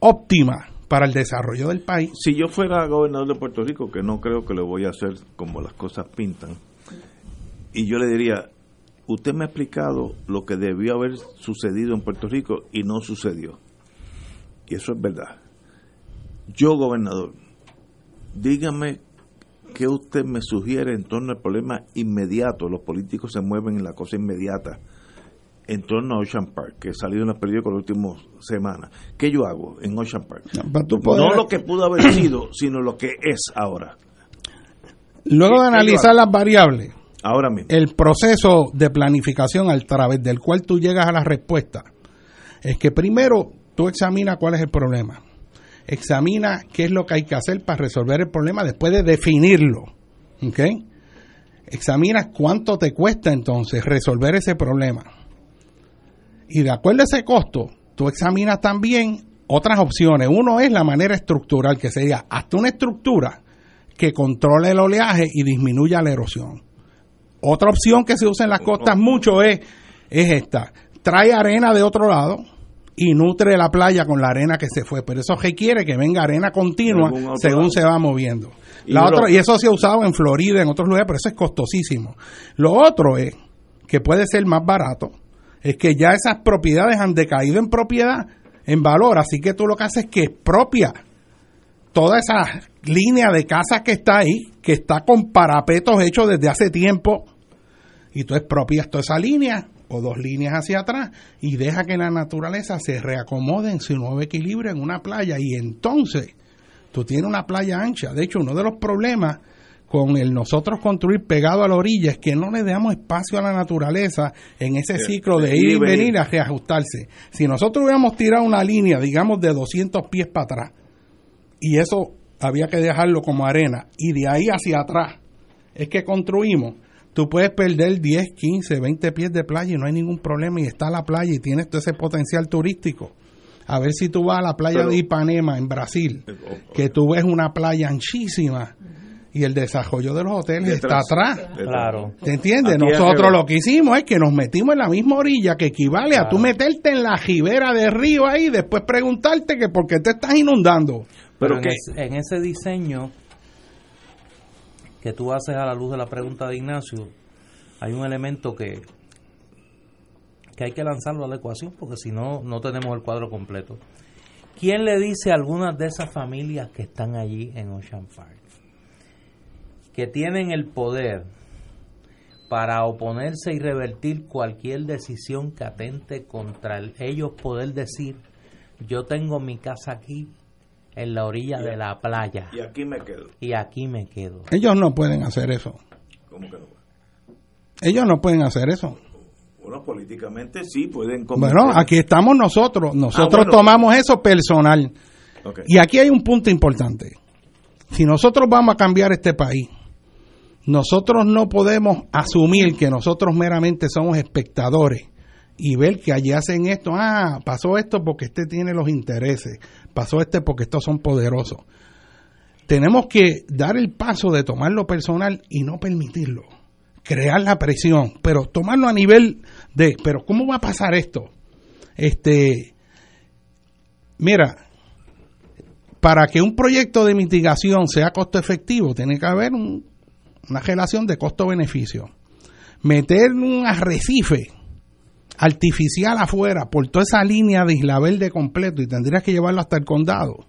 óptima para el desarrollo del país. Si yo fuera gobernador de Puerto Rico, que no creo que lo voy a hacer como las cosas pintan, y yo le diría, usted me ha explicado lo que debió haber sucedido en Puerto Rico y no sucedió. Y eso es verdad. Yo, gobernador, dígame qué usted me sugiere en torno al problema inmediato. Los políticos se mueven en la cosa inmediata. En torno a Ocean Park, que ha salido en los periódicos las últimas semanas. ¿Qué yo hago en Ocean Park? No lo que pudo haber sido, sino lo que es ahora. Luego de ¿Qué- qué analizar las variables, Ahora mismo. el proceso de planificación a través del cual tú llegas a la respuesta es que primero tú examinas cuál es el problema. Examina qué es lo que hay que hacer para resolver el problema después de definirlo. ¿Ok? Examinas cuánto te cuesta entonces resolver ese problema. Y de acuerdo a ese costo, tú examinas también otras opciones. Uno es la manera estructural, que sería hasta una estructura que controle el oleaje y disminuya la erosión. Otra opción que se usa en las costas mucho es, es esta. Trae arena de otro lado y nutre la playa con la arena que se fue. Pero eso requiere que venga arena continua según lado. se va moviendo. Y La lo- otra- y eso se ha usado en Florida, en otros lugares, pero eso es costosísimo. Lo otro es, que puede ser más barato, es que ya esas propiedades han decaído en propiedad, en valor, así que tú lo que haces es que expropia toda esa línea de casas que está ahí, que está con parapetos hechos desde hace tiempo, y tú expropias toda esa línea o dos líneas hacia atrás y deja que la naturaleza se reacomode en su nuevo equilibrio en una playa y entonces tú tienes una playa ancha. De hecho, uno de los problemas con el nosotros construir pegado a la orilla es que no le damos espacio a la naturaleza en ese ciclo de ir y venir. venir a reajustarse. Si nosotros hubiéramos tirado una línea, digamos, de 200 pies para atrás, y eso había que dejarlo como arena, y de ahí hacia atrás es que construimos, tú puedes perder 10, 15, 20 pies de playa y no hay ningún problema, y está la playa y tienes todo ese potencial turístico. A ver si tú vas a la playa Pero- de Ipanema, en Brasil, que tú ves una playa anchísima y el desarrollo de los hoteles está Detrás. atrás. Claro. ¿Te entiendes? Aquí es Nosotros lo que hicimos es que nos metimos en la misma orilla que equivale a tú meterte en la jibera de río ahí y después preguntarte que por qué te estás inundando. Pero en, ese, en ese diseño que tú haces a la luz de la pregunta de Ignacio, hay un elemento que, que hay que lanzarlo a la ecuación porque si no, no tenemos el cuadro completo. ¿Quién le dice a algunas de esas familias que están allí en Ocean Park que tienen el poder para oponerse y revertir cualquier decisión que atente contra el- ellos poder decir yo tengo mi casa aquí en la orilla de la playa Y aquí me quedo. y aquí me quedo. Ellos no pueden hacer eso. ¿Cómo que no? Ellos no pueden hacer eso. Bueno, políticamente sí pueden Bueno, aquí estamos nosotros. Nosotros Ah, bueno. tomamos eso personal. Y aquí hay un punto importante. Si nosotros vamos a cambiar este país, nosotros no podemos asumir que nosotros meramente somos espectadores y ver que allí hacen esto. Ah, pasó esto porque este tiene los intereses. Pasó este porque estos son poderosos. Tenemos que dar el paso de tomarlo personal y no permitirlo. Crear la presión, pero tomarlo a nivel de, pero ¿cómo va a pasar esto? Este, mira, para que un proyecto de mitigación sea costo efectivo, tiene que haber un- una relación de costo-beneficio. Meter un arrecife artificial afuera por toda esa línea de Isla Verde completo y tendrías que llevarlo hasta el condado.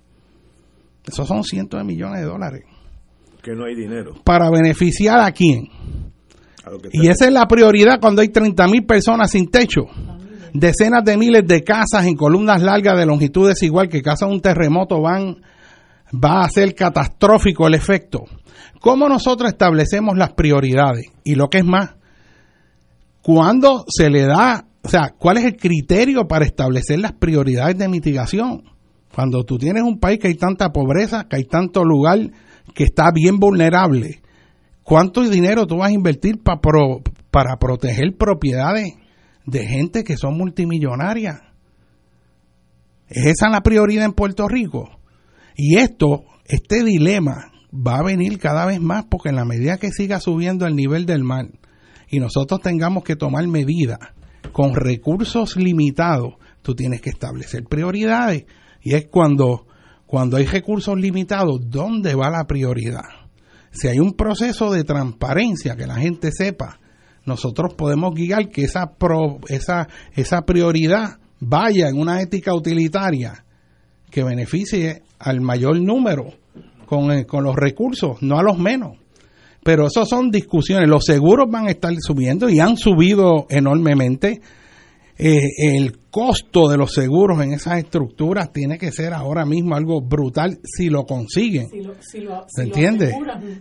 Esos son cientos de millones de dólares. Que no hay dinero. ¿Para beneficiar a quién? A Y esa es la prioridad cuando hay 30 mil personas sin techo. Decenas de miles de casas en columnas largas de longitud desigual que casa un terremoto van va a ser catastrófico el efecto. ¿Cómo nosotros establecemos las prioridades? Y lo que es más, ¿cuándo se le da, o sea, cuál es el criterio para establecer las prioridades de mitigación? Cuando tú tienes un país que hay tanta pobreza, que hay tanto lugar que está bien vulnerable, ¿cuánto dinero tú vas a invertir pa pro- para proteger propiedades de gente que son multimillonarias? ¿Es esa la prioridad en Puerto Rico? Y esto, este dilema va a venir cada vez más porque en la medida que siga subiendo el nivel del mar y nosotros tengamos que tomar medidas con recursos limitados, tú tienes que establecer prioridades. Y es cuando, cuando hay recursos limitados, ¿dónde va la prioridad? Si hay un proceso de transparencia, que la gente sepa, nosotros podemos guiar que esa, pro- esa, esa prioridad vaya en una ética utilitaria que beneficie al mayor número con, eh, con los recursos, no a los menos. Pero eso son discusiones. Los seguros van a estar subiendo y han subido enormemente. Eh, el costo de los seguros en esas estructuras tiene que ser ahora mismo algo brutal si lo consiguen. Si lo- si lo- ¿Se si entiende?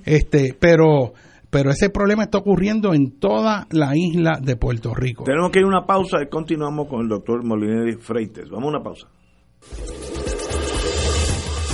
Este, pero, pero ese problema está ocurriendo en toda la isla de Puerto Rico. Tenemos que ir a una pausa y continuamos con el doctor Molineri Freites. Vamos a una pausa.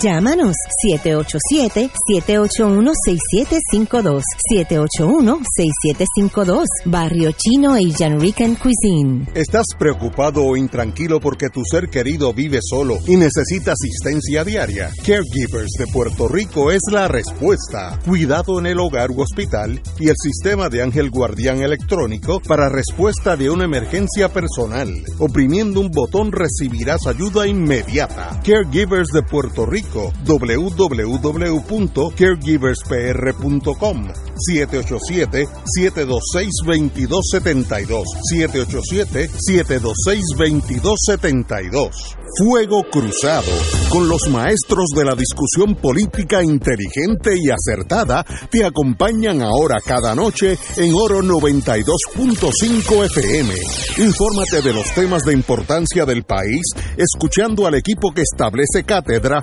Llámanos 787-781-6752. 781-6752. Barrio Chino Asian Rican Cuisine. ¿Estás preocupado o intranquilo porque tu ser querido vive solo y necesita asistencia diaria? Caregivers de Puerto Rico es la respuesta. Cuidado en el hogar u hospital y el sistema de ángel guardián electrónico para respuesta de una emergencia personal. Oprimiendo un botón recibirás ayuda inmediata. Caregivers de Puerto Rico, www.caregiverspr.com 787-726-2272. 787-726-2272. Fuego Cruzado. Con los maestros de la discusión política inteligente y acertada, te acompañan ahora cada noche en Oro 92.5 FM. Infórmate de los temas de importancia del país, escuchando al equipo que establece cátedra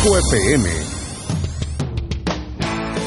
FM.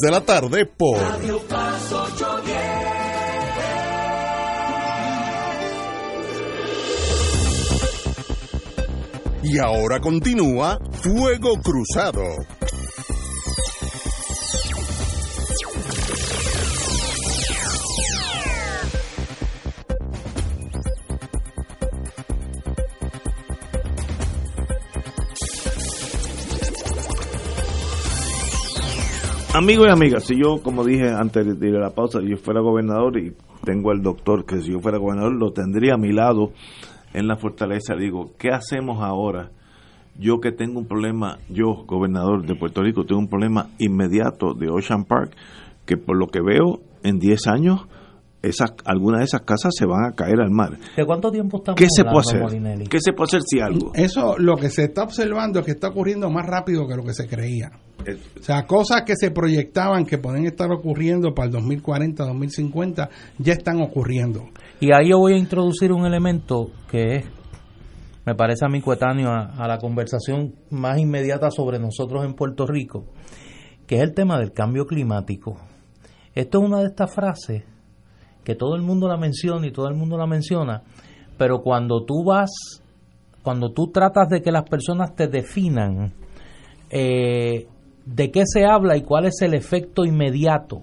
de la tarde por Radio Paz 810. Y ahora continúa Fuego Cruzado. Amigos y amigas, si yo, como dije antes de ir a la pausa, yo fuera gobernador y tengo al doctor que si yo fuera gobernador lo tendría a mi lado en la fortaleza, digo, ¿qué hacemos ahora? Yo que tengo un problema, yo, gobernador de Puerto Rico, tengo un problema inmediato de Ocean Park, que por lo que veo, en 10 años, esas, algunas de esas casas se van a caer al mar. ¿De cuánto tiempo estamos ¿Qué se puede hablando, hacer? Molinelli? ¿Qué se puede hacer si algo? Eso lo que se está observando es que está ocurriendo más rápido que lo que se creía. O sea, cosas que se proyectaban que pueden estar ocurriendo para el 2040, 2050, ya están ocurriendo. Y ahí yo voy a introducir un elemento que me parece a mí coetáneo a, a la conversación más inmediata sobre nosotros en Puerto Rico, que es el tema del cambio climático. Esto es una de estas frases que todo el mundo la menciona y todo el mundo la menciona, pero cuando tú vas, cuando tú tratas de que las personas te definan eh, de qué se habla y cuál es el efecto inmediato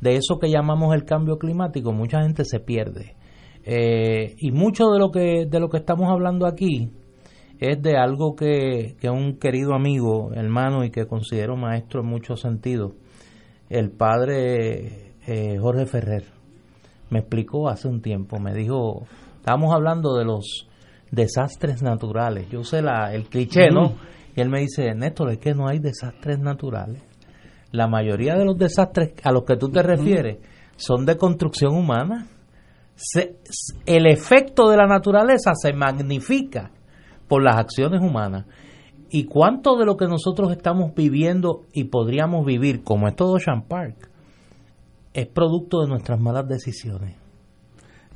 de eso que llamamos el cambio climático, mucha gente se pierde. Eh, y mucho de lo que de lo que estamos hablando aquí es de algo que, que un querido amigo, hermano y que considero maestro en muchos sentidos, el padre eh, Jorge Ferrer, me explicó hace un tiempo, me dijo, estábamos hablando de los desastres naturales, yo usé la, el cliché, ¿no? Y él me dice, Néstor, es que no hay desastres naturales. La mayoría de los desastres a los que tú te refieres son de construcción humana. Se- el efecto de la naturaleza se magnifica por las acciones humanas. ¿Y cuánto de lo que nosotros estamos viviendo y podríamos vivir, como es todo Ocean Park, es producto de nuestras malas decisiones?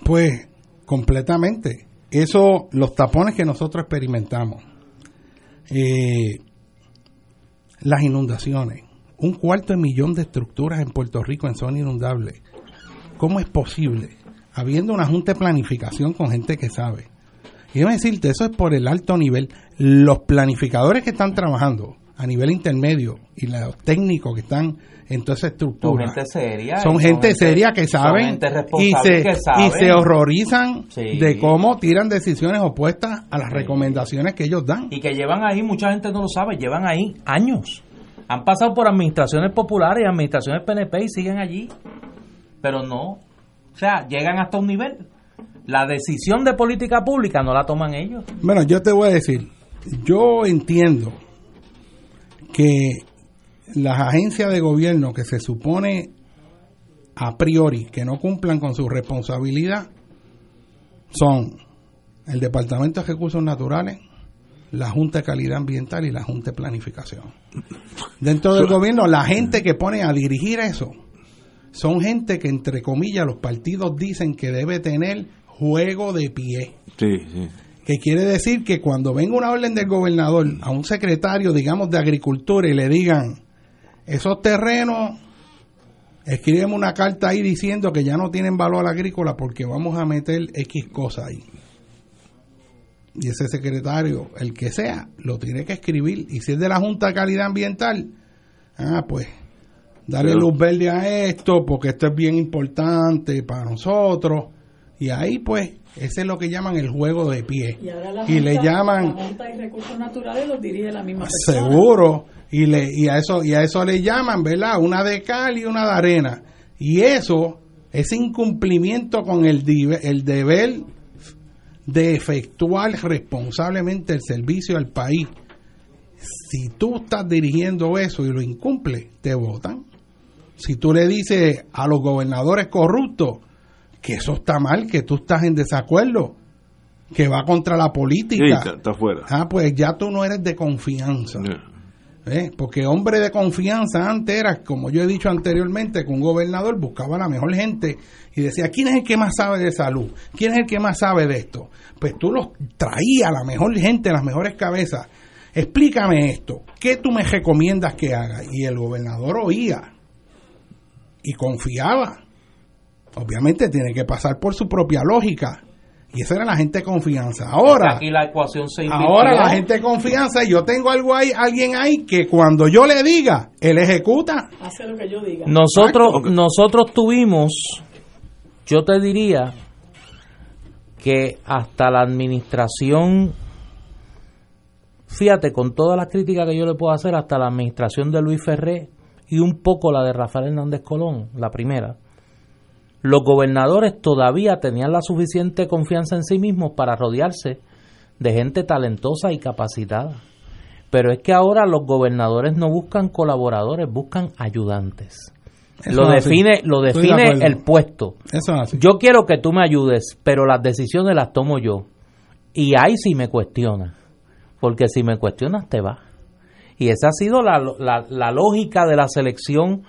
Pues completamente. Eso, los tapones que nosotros experimentamos, eh, las inundaciones, un cuarto de millón de estructuras en Puerto Rico en zona inundable. ¿Cómo es posible? Habiendo una junta de planificación con gente que sabe. Y decirte, eso es por el alto nivel. Los planificadores que están trabajando a nivel intermedio y los técnicos que están en toda esa estructura Son gente seria. son gente seria que saben y se, que y se horrorizan Sí. de cómo tiran decisiones opuestas a las recomendaciones que ellos dan. y que llevan ahí, mucha gente no lo sabe, llevan ahí años. Han pasado por administraciones populares y administraciones PNP y siguen allí. Pero no, o sea, llegan hasta un nivel. La decisión de política pública no la toman ellos. Bueno, yo te voy a decir, yo entiendo que las agencias de gobierno que se supone a priori que no cumplan con su responsabilidad son el Departamento de Recursos Naturales, la Junta de Calidad Ambiental y la Junta de Planificación. Dentro del gobierno, la gente que pone a dirigir eso son gente que, entre comillas, los partidos dicen que debe tener juego de pie Sí, sí. Que quiere decir que cuando venga una orden del gobernador a un secretario, digamos, de agricultura y le digan, esos terrenos, escríbeme una carta ahí diciendo que ya no tienen valor agrícola porque vamos a meter X cosa ahí. Y ese secretario, el que sea, lo tiene que escribir. Y si es de la Junta de Calidad Ambiental, ah, pues, darle luz verde a esto porque esto es bien importante para nosotros. Y ahí, pues, ese es lo que llaman el juego de pie. Y ahora la Y le llaman La Junta de Recursos Naturales los dirige la misma persona. seguro. Y le y a eso y a eso le llaman verdad una de cal y una de arena. Y eso ese incumplimiento con el el deber de efectuar responsablemente el servicio al país. Si tú estás dirigiendo eso y lo incumples te votan. Si tú le dices a los gobernadores corruptos que eso está mal que tú estás en desacuerdo que va contra la Sí, política está, está afuera. Ah, pues ya tú no eres de confianza. ¿eh? Porque hombre de confianza antes era, como yo he dicho anteriormente, que un gobernador buscaba la mejor gente y decía, ¿quién es el que más sabe de salud? ¿Quién es el que más sabe de esto? Pues tú los traías, la mejor gente, las mejores cabezas. Explícame esto, ¿qué tú me recomiendas que haga? Y el gobernador oía y confiaba. Obviamente tiene que pasar por su propia lógica. Y esa era la gente de confianza. Ahora, Aquí la ecuación se. Ahora la gente de confianza, yo tengo algo ahí, alguien ahí que cuando yo le diga, él ejecuta. Hace lo que yo diga. Nosotros, nosotros tuvimos, yo te diría que hasta la administración, fíjate, con todas las críticas que yo le puedo hacer, hasta la administración de Luis Ferré y un poco la de Rafael Hernández Colón, la primera, los gobernadores todavía tenían la suficiente confianza en sí mismos para rodearse de gente talentosa y capacitada. Pero es que ahora los gobernadores no buscan colaboradores, buscan ayudantes. lo define, lo define el puesto. Yo quiero que tú me ayudes, pero las decisiones las tomo yo. Y ahí sí me cuestiona. Porque si me cuestionas, te va. Y esa ha sido la, la lógica de la selección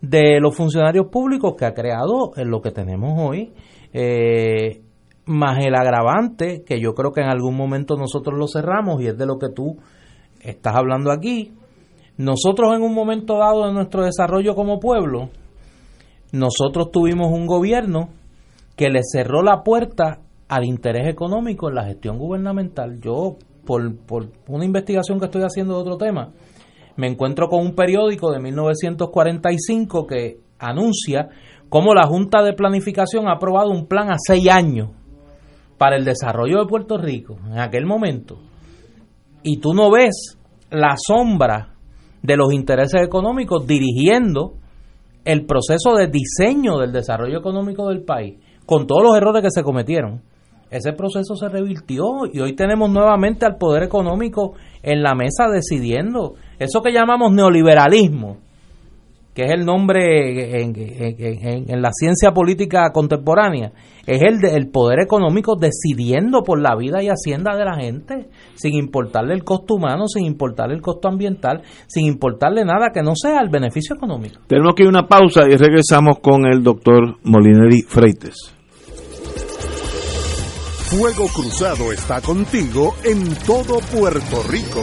de los funcionarios públicos que ha creado en lo que tenemos hoy, eh, más el agravante, que yo creo que en algún momento nosotros lo cerramos y es de lo que tú estás hablando aquí. Nosotros en un momento dado de nuestro desarrollo como pueblo, nosotros tuvimos un gobierno que le cerró la puerta al interés económico en la gestión gubernamental. Yo, por, por una investigación que estoy haciendo de otro tema, me encuentro con un periódico de 1945 que anuncia cómo la Junta de Planificación ha aprobado un plan a seis años para el desarrollo de Puerto Rico en aquel momento. Y tú no ves la sombra de los intereses económicos dirigiendo el proceso de diseño del desarrollo económico del país, con todos los errores que se cometieron. Ese proceso se revirtió y hoy tenemos nuevamente al poder económico en la mesa decidiendo. Eso que llamamos neoliberalismo, que es el nombre en, la ciencia política contemporánea, es el del poder económico decidiendo por la vida y hacienda de la gente, sin importarle el costo humano, sin importarle el costo ambiental, sin importarle nada que no sea el beneficio económico. Tenemos que ir una pausa y regresamos con el doctor Molineri Freites. Fuego Cruzado está contigo en todo Puerto Rico.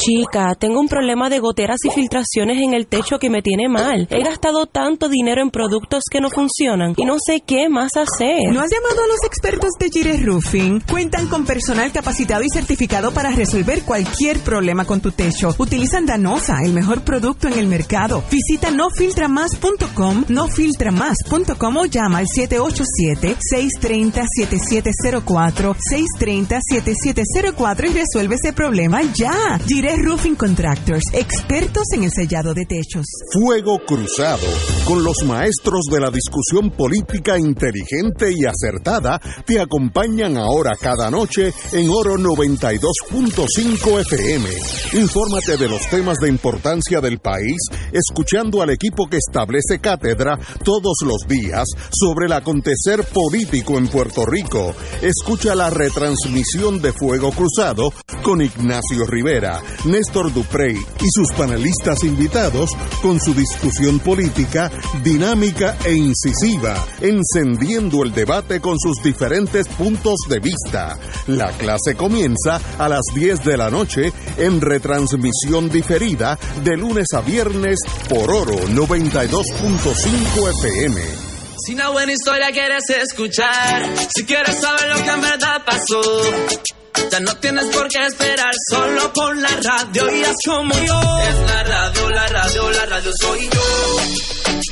Chica, tengo un problema de goteras y filtraciones en el techo que me tiene mal. He gastado tanto dinero en productos que no funcionan y no sé qué más hacer. ¿No has llamado a los expertos de Gire Roofing? Cuentan con personal capacitado y certificado para resolver cualquier problema con tu techo. Utilizan Danosa, el mejor producto en el mercado. Visita nofiltramas.com, nofiltramas.com o llama al 787-630-7704, 630-7704 y resuelve ese problema ya. Roofing Contractors, expertos en el sellado de techos. Fuego Cruzado, con los maestros de la discusión política inteligente y acertada, te acompañan ahora cada noche en Oro 92.5 FM. Infórmate de los temas de importancia del país, escuchando al equipo que establece cátedra todos los días sobre el acontecer político en Puerto Rico. Escucha la retransmisión de Fuego Cruzado con Ignacio Rivera Néstor Duprey y sus panelistas invitados con su discusión política dinámica e incisiva, encendiendo el debate con sus diferentes puntos de vista. La clase comienza a las 10 de la noche en retransmisión diferida de lunes a viernes por Oro 92.5 FM. Si una buena historia quieres escuchar, si quieres saber lo que en verdad pasó. Ya no tienes por qué esperar, solo pon la radio y haz como yo. Es la radio, la radio, la radio soy yo.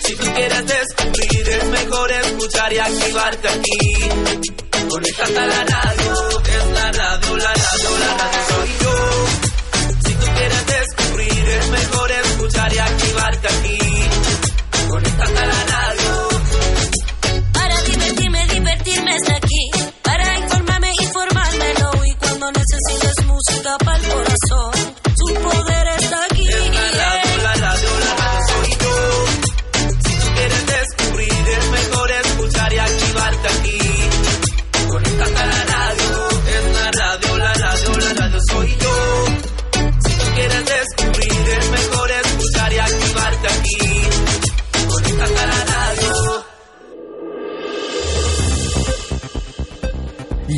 Si tú quieres descubrir, es mejor escuchar y activarte aquí. Conéctate a la radio, es la radio, la radio, la radio soy yo. Si tú quieres descubrir, es mejor escuchar y activarte aquí. Conéctate a la radio.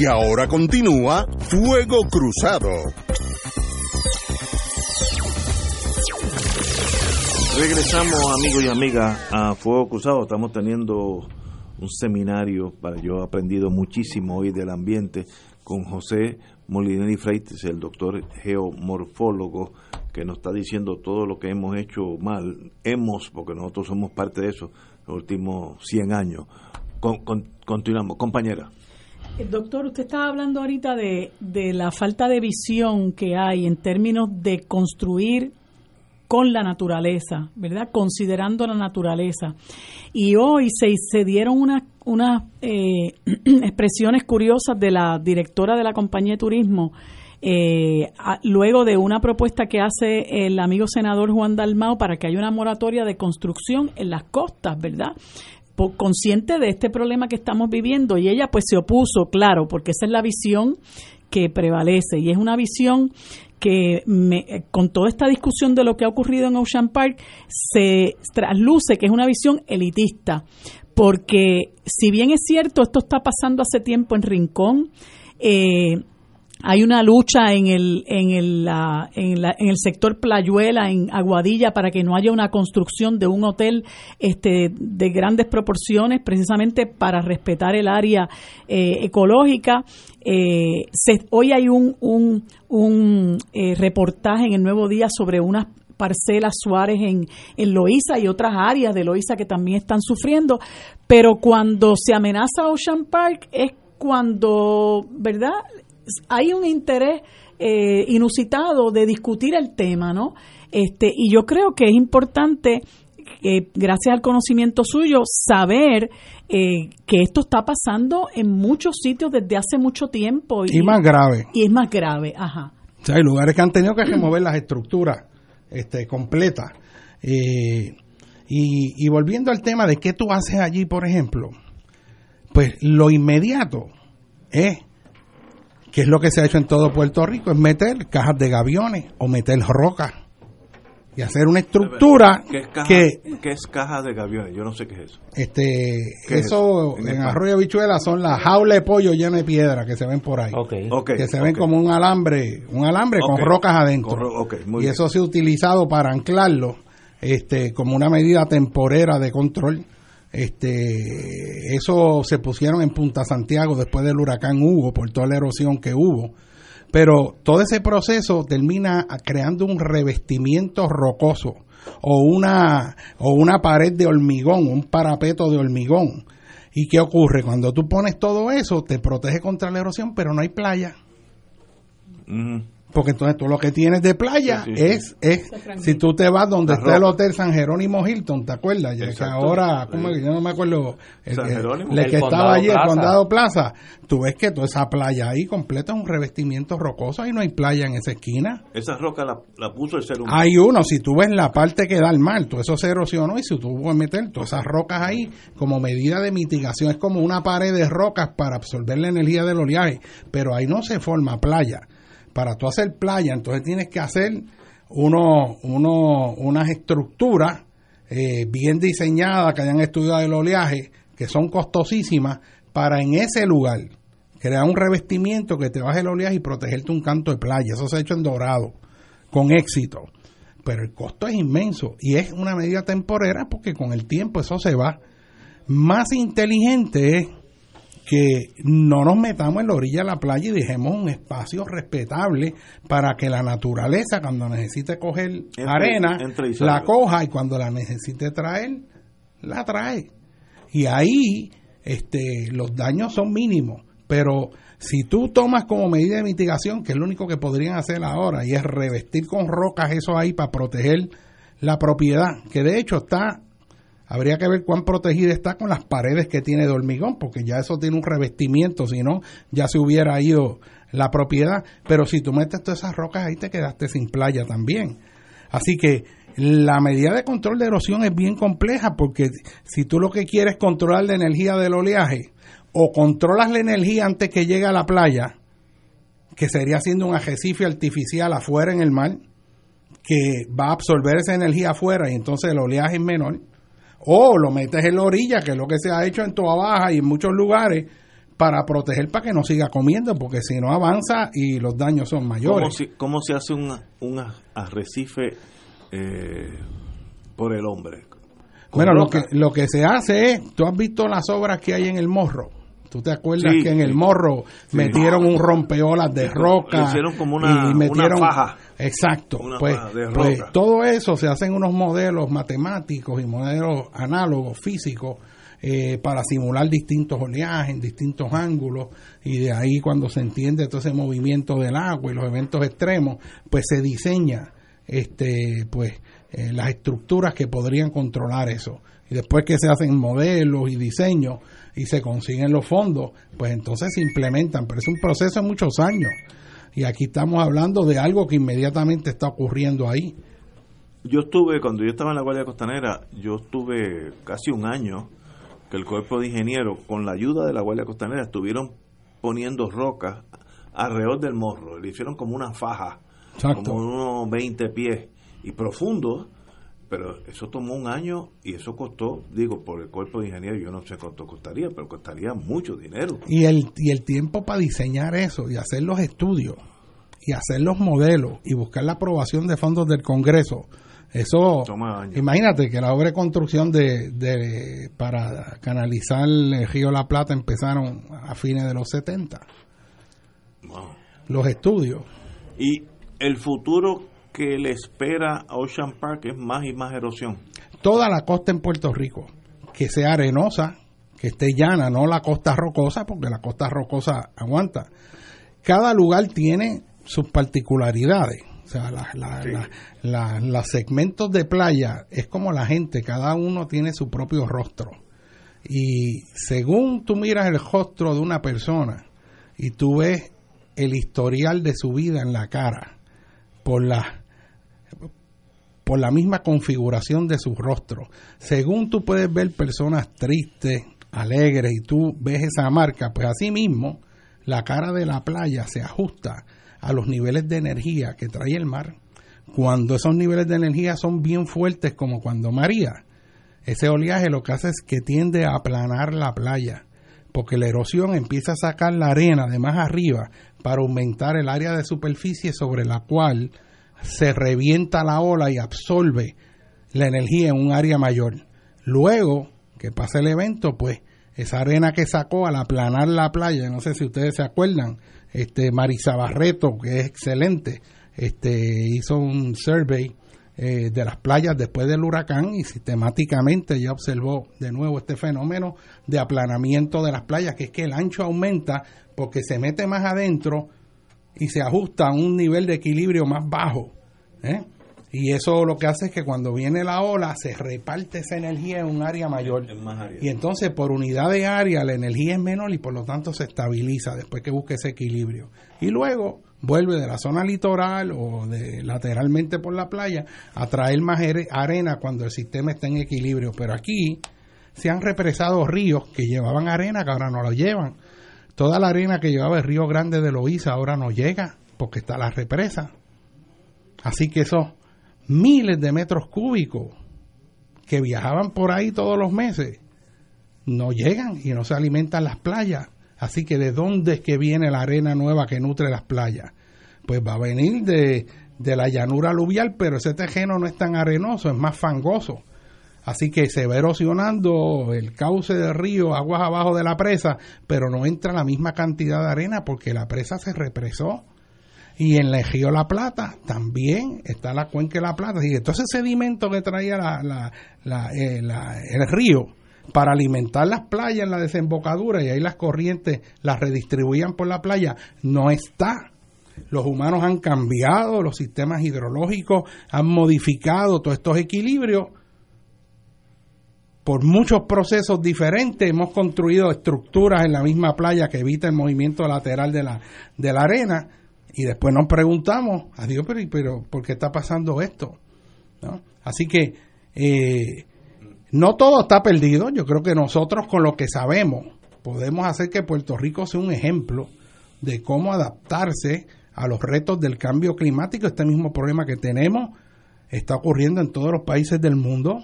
Y ahora continúa Fuego Cruzado. Regresamos, amigos y amigas, a Fuego Cruzado. Estamos teniendo un seminario para yo he aprendido muchísimo hoy del ambiente con José Molinelli Freites, el doctor geomorfólogo, que nos está diciendo todo lo que hemos hecho mal. Hemos, porque nosotros somos parte de eso, los últimos 100 años. Con- con- continuamos, compañera. Eh, Doctor, usted estaba hablando ahorita de, de la falta de visión que hay en términos de construir con la naturaleza, ¿verdad? Considerando la naturaleza. Y hoy se, se dieron unas unas, eh, expresiones curiosas de la directora de la compañía de turismo, eh, luego de una propuesta que hace el amigo senador Juan Dalmao para que haya una moratoria de construcción en las costas, ¿verdad? Consciente de este problema que estamos viviendo. Y ella pues se opuso, claro, porque esa es la visión que prevalece. Y es una visión que me- eh, con toda esta discusión de lo que ha ocurrido en Ocean Park se trasluce que es una visión elitista, porque si bien es cierto, esto está pasando hace tiempo en Rincón, eh, hay una lucha en el, en, el, la- en, la- en el sector Playuela, en Aguadilla, para que no haya una construcción de un hotel este, de grandes proporciones, precisamente para respetar el área eh, ecológica. Eh, se- hoy hay un, un, un eh, reportaje en el Nuevo Día sobre unas parcelas Suárez en, en Loíza y otras áreas de Loíza que también están sufriendo, pero cuando se amenaza Ocean Park es cuando, ¿verdad? Hay un interés eh, inusitado de discutir el tema, ¿no? Este, y yo creo que es importante, eh, gracias al conocimiento suyo, saber eh, que esto está pasando en muchos sitios desde hace mucho tiempo. Y más grave. Y es más grave, ajá. O sea, hay lugares que han tenido que remover las estructuras este, completas. Eh, y, y volviendo al tema de qué tú haces allí, por ejemplo, pues lo inmediato es, que es lo que se ha hecho en todo Puerto Rico, es meter cajas de gaviones o meter rocas y hacer una estructura ¿Qué es caja, que qué es caja de gaviones? Yo no sé qué es eso. este ¿Qué es eso? En en Arroyo Bichuela son las jaulas de pollo llenas de piedra que se ven por ahí Ok, que se ven como un alambre un alambre con rocas adentro con ro- ok, muy y bien. eso se ha utilizado para anclarlo este como una medida temporera de control este eso se pusieron en Punta Santiago después del huracán Hugo por toda la erosión que hubo pero todo ese proceso termina creando un revestimiento rocoso o una o una pared de hormigón, un parapeto de hormigón. ¿Y qué ocurre? Cuando tú pones todo eso, te protege contra la erosión, pero no hay playa. Porque entonces tú lo que tienes de playa Sí, sí, es, es si tú te vas donde está el. Hotel San Jerónimo Hilton, ¿te acuerdas? Ya que ahora, ¿cómo yo no me acuerdo, el, San que- Jerónimo. el El que Condado estaba allí, el. Condado Plaza, tú ves que toda esa playa ahí completa es un revestimiento rocoso y no hay playa en esa esquina. Esa roca la, la puso el ser humano. Hay uno, si tú ves la parte que da al mar, todo eso se erosionó y si tú puedes meter todas esas rocas ahí como medida de mitigación, es como una pared de rocas para absorber la energía del oleaje, pero ahí no se forma playa. Para tú hacer playa, entonces tienes que hacer uno, uno, unas estructuras eh, bien diseñadas que hayan estudiado el oleaje, que son costosísimas, para en ese lugar crear un revestimiento que te baje el oleaje y protegerte un canto de playa. Eso se ha hecho en Dorado con éxito. Pero el costo es inmenso y es una medida temporera porque con el tiempo eso se va. Más inteligente es que no nos metamos en la orilla de la playa y dejemos un espacio respetable para que la naturaleza cuando necesite coger Entre- arena entre la coja y cuando la necesite traer la trae. Y ahí este los daños son mínimos. Pero si tú tomas como medida de mitigación que es lo único que podrían hacer ahora y es revestir con rocas eso ahí para proteger la propiedad que de hecho está habría que ver cuán protegida está con las paredes que tiene de hormigón, porque ya eso tiene un revestimiento, si no, ya se hubiera ido la propiedad. Pero si tú metes todas esas rocas ahí, te quedaste sin playa también. Así que la medida de control de erosión es bien compleja, porque si tú lo que quieres es controlar la energía del oleaje, o controlas la energía antes que llegue a la playa, que sería haciendo un arrecife artificial afuera en el mar, que va a absorber esa energía afuera y entonces el oleaje es menor, o lo metes en la orilla, que es lo que se ha hecho en Toa Baja y en muchos lugares, para proteger para que no siga comiendo, porque si no avanza y los daños son ¿Cómo mayores. se, cómo se hace un, un arrecife eh, por el hombre? Bueno, lo que, lo que se hace es, tú has visto las obras que hay en el morro. ¿Tú te acuerdas Sí, que en el morro Sí. metieron un rompeolas de roca? hicieron como una- y metieron, una faja. Exacto. Una pues, pues todo eso se hacen unos modelos matemáticos y modelos análogos físicos eh, para simular distintos oleajes, en distintos ángulos y de ahí cuando se entiende todo ese movimiento del agua y los eventos extremos, pues se diseña este pues eh, las estructuras que podrían controlar eso. Y después que se hacen modelos y diseños y se consiguen los fondos, pues entonces se implementan, pero es un proceso de muchos años. Y aquí estamos hablando de algo que inmediatamente está ocurriendo ahí. Yo estuve, cuando yo estaba en la Guardia Costanera, yo estuve casi un año que el cuerpo de ingenieros, con la ayuda de la Guardia Costanera, estuvieron poniendo rocas alrededor del morro. Le hicieron como una faja, Exacto. como unos 20 pies y profundo, pero eso tomó un año y eso costó, digo, por el cuerpo de ingenieros, yo no sé cuánto costaría, pero costaría mucho dinero. Y el, y el tiempo para diseñar eso y hacer los estudios y hacer los modelos y buscar la aprobación de fondos del Congreso, eso, Toma años. imagínate que la obra de construcción de, de para canalizar el río La Plata empezaron a fines de los 70. Wow. Los estudios. Y el futuro que le espera a Ocean Park es más y más erosión. toda la costa en Puerto Rico, que sea arenosa, que esté llana, no la costa rocosa, porque la costa rocosa aguanta. Cada lugar tiene sus particularidades. O sea, la- la- la- la- los segmentos de playa es como la gente, cada uno tiene su propio rostro. Y según tú miras el rostro de una persona y tú ves el historial de su vida en la cara, por la por la misma configuración de su rostro. Según tú puedes ver personas tristes, alegres, y tú ves esa marca, pues así mismo la cara de la playa se ajusta a los niveles de energía que trae el mar. Cuando esos niveles de energía son bien fuertes, como cuando María, ese oleaje lo que hace es que tiende a aplanar la playa, porque la erosión empieza a sacar la arena de más arriba para aumentar el área de superficie sobre la cual se revienta la ola y absorbe la energía en un área mayor. Luego que pasa el evento, pues esa arena que sacó al aplanar la playa, no sé si ustedes se acuerdan, este Marisa Barreto, que es excelente, este hizo un survey eh, de las playas después del huracán y sistemáticamente ya observó de nuevo este fenómeno de aplanamiento de las playas, que es que el ancho aumenta porque se mete más adentro y se ajusta a un nivel de equilibrio más bajo. ¿eh? Y eso lo que hace es que cuando viene la ola se reparte esa energía en un área mayor. Y entonces por unidad de área la energía es menor y por lo tanto se estabiliza después que busque ese equilibrio. Y luego vuelve de la zona litoral o de lateralmente por la playa a traer más are- arena cuando el sistema está en equilibrio. Pero aquí se han represado ríos que llevaban arena que ahora no lo llevan. Toda la arena que llevaba el río Grande de Loíza ahora no llega porque está la represa. Así que esos miles de metros cúbicos que viajaban por ahí todos los meses no llegan y no se alimentan las playas. Así que ¿de dónde es que viene la arena nueva que nutre las playas? Pues va a venir de, de la llanura aluvial, pero ese terreno no es tan arenoso, es más fangoso. Así que se va erosionando el cauce del río, aguas abajo de la presa, pero no entra la misma cantidad de arena porque la presa se represó. Y en el río La Plata también está la cuenca de La Plata. Y entonces ese sedimento que traía la, la- la- eh, el río para alimentar las playas en la desembocadura y ahí las corrientes las redistribuían por la playa, no está. Los humanos han cambiado, los sistemas hidrológicos han modificado todos estos equilibrios por muchos procesos diferentes hemos construido estructuras en la misma playa que evita el movimiento lateral de la, de la arena y después nos preguntamos, adiós, pero, pero ¿por qué está pasando esto? ¿No? Así que eh, no todo está perdido, yo creo que nosotros con lo que sabemos podemos hacer que Puerto Rico sea un ejemplo de cómo adaptarse a los retos del cambio climático, este mismo problema que tenemos está ocurriendo en todos los países del mundo.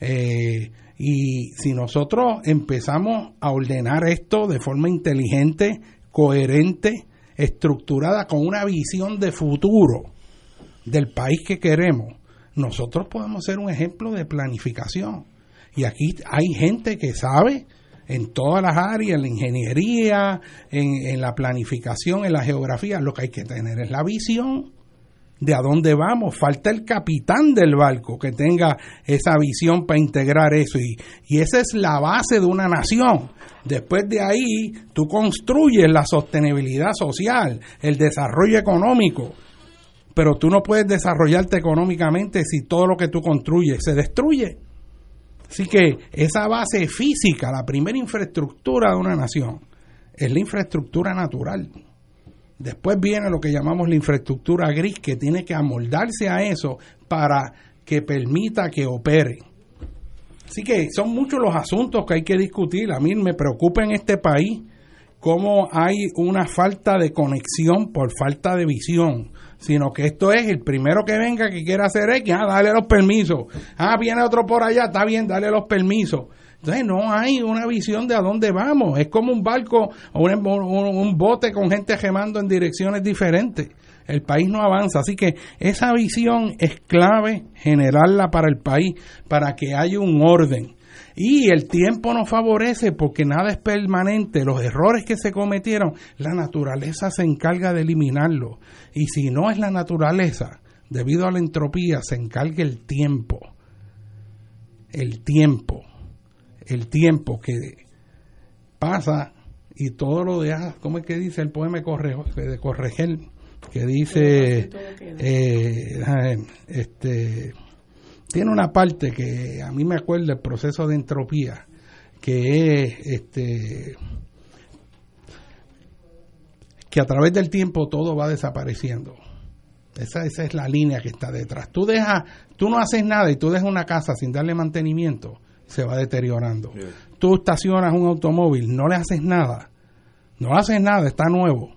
Eh, y si nosotros empezamos a ordenar esto de forma inteligente, coherente, estructurada, con una visión de futuro del país que queremos, nosotros podemos ser un ejemplo de planificación. Y aquí hay gente que sabe en todas las áreas, en la ingeniería, en, en la planificación, en la geografía, lo que hay que tener es la visión de a dónde vamos. Falta el capitán del barco que tenga esa visión para integrar eso. Y, y esa es la base de una nación. Después de ahí, tú construyes la sostenibilidad social, el desarrollo económico. Pero tú no puedes desarrollarte económicamente si todo lo que tú construyes se destruye. Así que esa base física, la primera infraestructura de una nación, es la infraestructura natural. Después viene lo que llamamos la infraestructura gris, que tiene que amoldarse a eso para que permita que opere. Así que son muchos los asuntos que hay que discutir. A mí me preocupa en este país cómo hay una falta de conexión por falta de visión, sino que esto es el primero que venga que quiera hacer X, ah, dale los permisos. Ah, viene otro por allá, está bien, dale los permisos. Entonces no hay una visión de a dónde vamos. Es como un barco o un, un, bote con gente gemando en direcciones diferentes. El país no avanza. Así que esa visión es clave generarla para el país, para que haya un orden. Y el tiempo nos favorece porque nada es permanente. Los errores que se cometieron, la naturaleza se encarga de eliminarlos. Y si no es la naturaleza, debido a la entropía, se encarga el tiempo. El tiempo el tiempo que pasa y todo lo de, ¿cómo es que dice el poema de Corregel? Que dice, eh, este, tiene una parte que a mí me acuerda el proceso de entropía, que es, este, que a través del tiempo todo va desapareciendo. Esa, esa es la línea que está detrás. Tú dejas, tú no haces nada y tú dejas una casa sin darle mantenimiento se va deteriorando. Tú estacionas un automóvil, no le haces nada, no haces nada, está nuevo.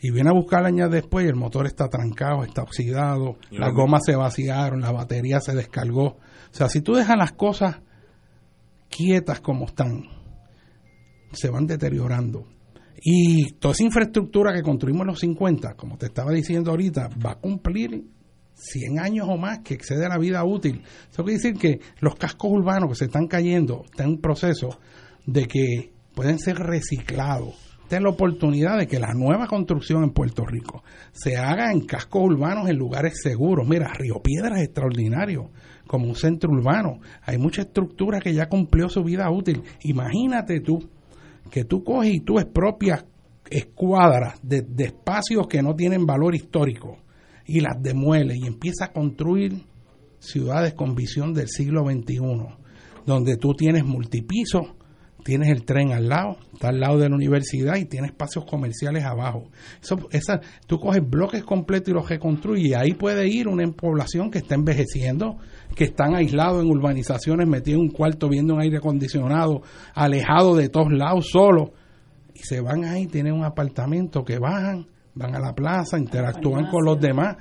Y viene a buscar años después y el motor está trancado, está oxidado, las gomas se vaciaron, la batería se descargó. O sea, si tú dejas las cosas quietas como están, se van deteriorando. Y toda esa infraestructura que construimos en los 50, como te estaba diciendo ahorita, va a cumplir 100 años o más que excede la vida útil. Eso quiere decir que los cascos urbanos que se están cayendo están en proceso de que pueden ser reciclados. Esta la oportunidad de que la nueva construcción en Puerto Rico se haga en cascos urbanos en lugares seguros. Mira, Río Piedra es extraordinario como un centro urbano. Hay mucha estructura que ya cumplió su vida útil. Imagínate tú que tú coges y tú expropias escuadras de espacios que no tienen valor histórico y las demuele y empieza a construir ciudades con visión del siglo XXI, donde tú tienes multipisos, tienes el tren al lado, está al lado de la universidad y tienes espacios comerciales abajo. Eso, esa, tú coges bloques completos y los reconstruyes y ahí puede ir una población que está envejeciendo, que están aislados en urbanizaciones, metidos en un cuarto viendo un aire acondicionado, alejado de todos lados, solo y se van ahí, tienen un apartamento que bajan, van a la plaza, interactúan con los demás.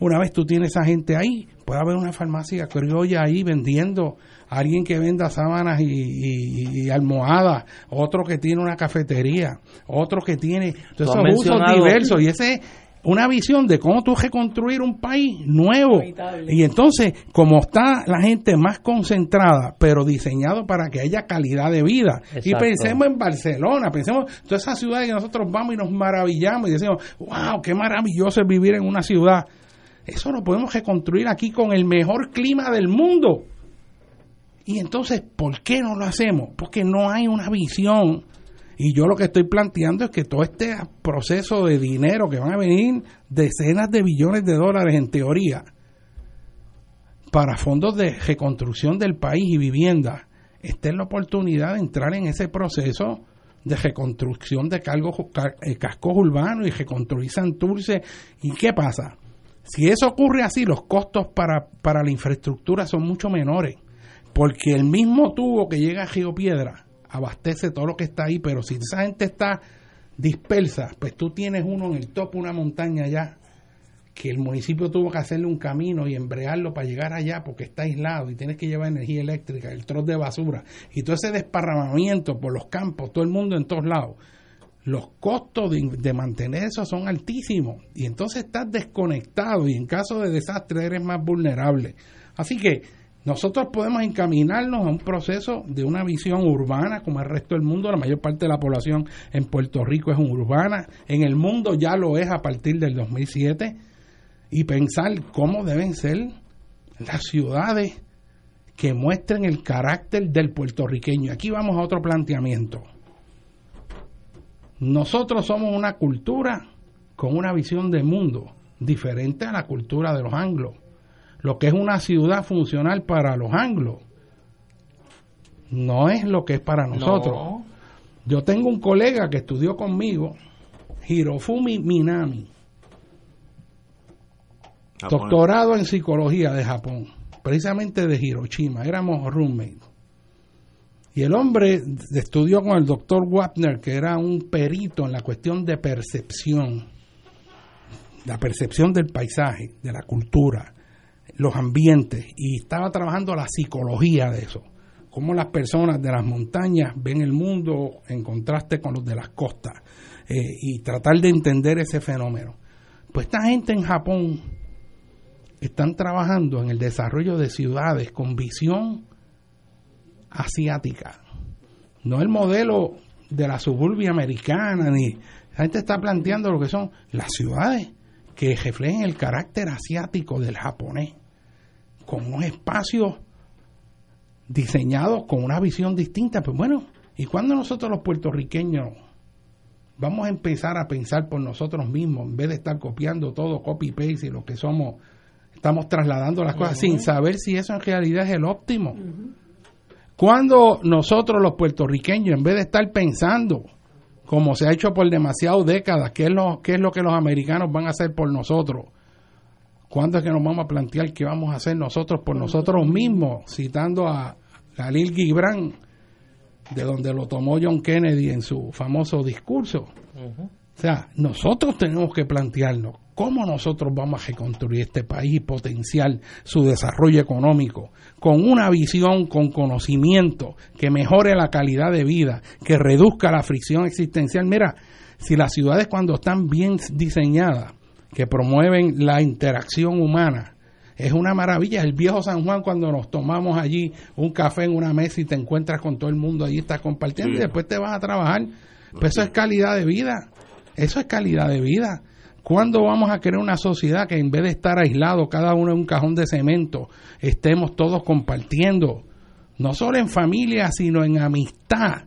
Una vez tú tienes a gente ahí, puede haber una farmacia criolla ahí vendiendo, alguien que venda sábanas y, almohadas, otro que tiene una cafetería, otro que tiene todos esos usos diversos. Y ese una visión de cómo tú reconstruir un país nuevo. Y entonces, como está la gente más concentrada, pero diseñado para que haya calidad de vida. Y pensemos en Barcelona, pensemos en todas esas ciudades que nosotros vamos y nos maravillamos y decimos, wow, qué maravilloso es vivir en una ciudad. Eso lo podemos reconstruir aquí con el mejor clima del mundo. Y entonces, ¿por qué no lo hacemos? Porque no hay una visión y yo lo que estoy planteando es que todo este proceso de dinero que van a venir decenas de billones de dólares en teoría para fondos de reconstrucción del país y vivienda, esté en la oportunidad de entrar en ese proceso de reconstrucción de eh, cascos urbanos y reconstruir Santurce. ¿Y qué pasa? Si eso ocurre así, los costos para, para la infraestructura son mucho menores, porque el mismo tubo que llega a Río Piedra abastece todo lo que está ahí, pero si esa gente está dispersa, pues tú tienes uno en el topo, una montaña allá, que el municipio tuvo que hacerle un camino y embrearlo para llegar allá porque está aislado y tienes que llevar energía eléctrica, el troz de basura y todo ese desparramamiento por los campos, todo el mundo en todos lados. Los costos de, de mantener eso son altísimos y entonces estás desconectado y en caso de desastre eres más vulnerable. Así que nosotros podemos encaminarnos a un proceso de una visión urbana como el resto del mundo. La mayor parte de la población en Puerto Rico es urbana. En el mundo ya lo es a partir del 2007 y pensar cómo deben ser las ciudades que muestren el carácter del puertorriqueño. Aquí vamos a otro planteamiento. Nosotros somos una cultura con una visión de mundo diferente a la cultura de los anglos. Lo que es una ciudad funcional para los anglos no es lo que es para nosotros. No. Yo tengo un colega que estudió conmigo, Hirofumi Minami, Japón. doctorado en psicología de Japón, precisamente de Hiroshima, éramos roommates. Y el hombre estudió con el doctor Wapner, que era un perito en la cuestión de percepción, la percepción del paisaje, de la cultura, los ambientes, y estaba trabajando la psicología de eso, cómo las personas de las montañas ven el mundo en contraste con los de las costas, eh, y tratar de entender ese fenómeno. Pues esta gente en Japón están trabajando en el desarrollo de ciudades con visión asiática, no el modelo de la suburbia americana, ni la gente está planteando lo que son las ciudades que reflejen el carácter asiático del japonés, con unos espacios diseñados con una visión distinta. Pues bueno, ¿y cuando nosotros los puertorriqueños vamos a empezar a pensar por nosotros mismos, en vez de estar copiando todo copy-paste y lo que somos, estamos trasladando las cosas sin saber si eso en realidad es el óptimo? Cuando nosotros los puertorriqueños, en vez de estar pensando, como se ha hecho por demasiadas décadas, qué es lo, qué es lo que los americanos van a hacer por nosotros, ¿cuándo es que nos vamos a plantear qué vamos a hacer nosotros por nosotros mismos? Citando a Khalil Gibran, de donde lo tomó John Kennedy en su famoso discurso. O sea, nosotros tenemos que plantearnos cómo nosotros vamos a reconstruir este país y potenciar su desarrollo económico con una visión, con conocimiento, que mejore la calidad de vida, que reduzca la fricción existencial. Mira, si las ciudades cuando están bien diseñadas, que promueven la interacción humana, es una maravilla. El viejo San Juan, cuando nos tomamos allí un café en una mesa y te encuentras con todo el mundo allí, estás compartiendo y después te vas a trabajar. Pues eso es calidad de vida. Eso es calidad de vida. ¿Cuándo vamos a crear una sociedad que en vez de estar aislados, cada uno en un cajón de cemento, estemos todos compartiendo, no solo en familia, sino en amistad,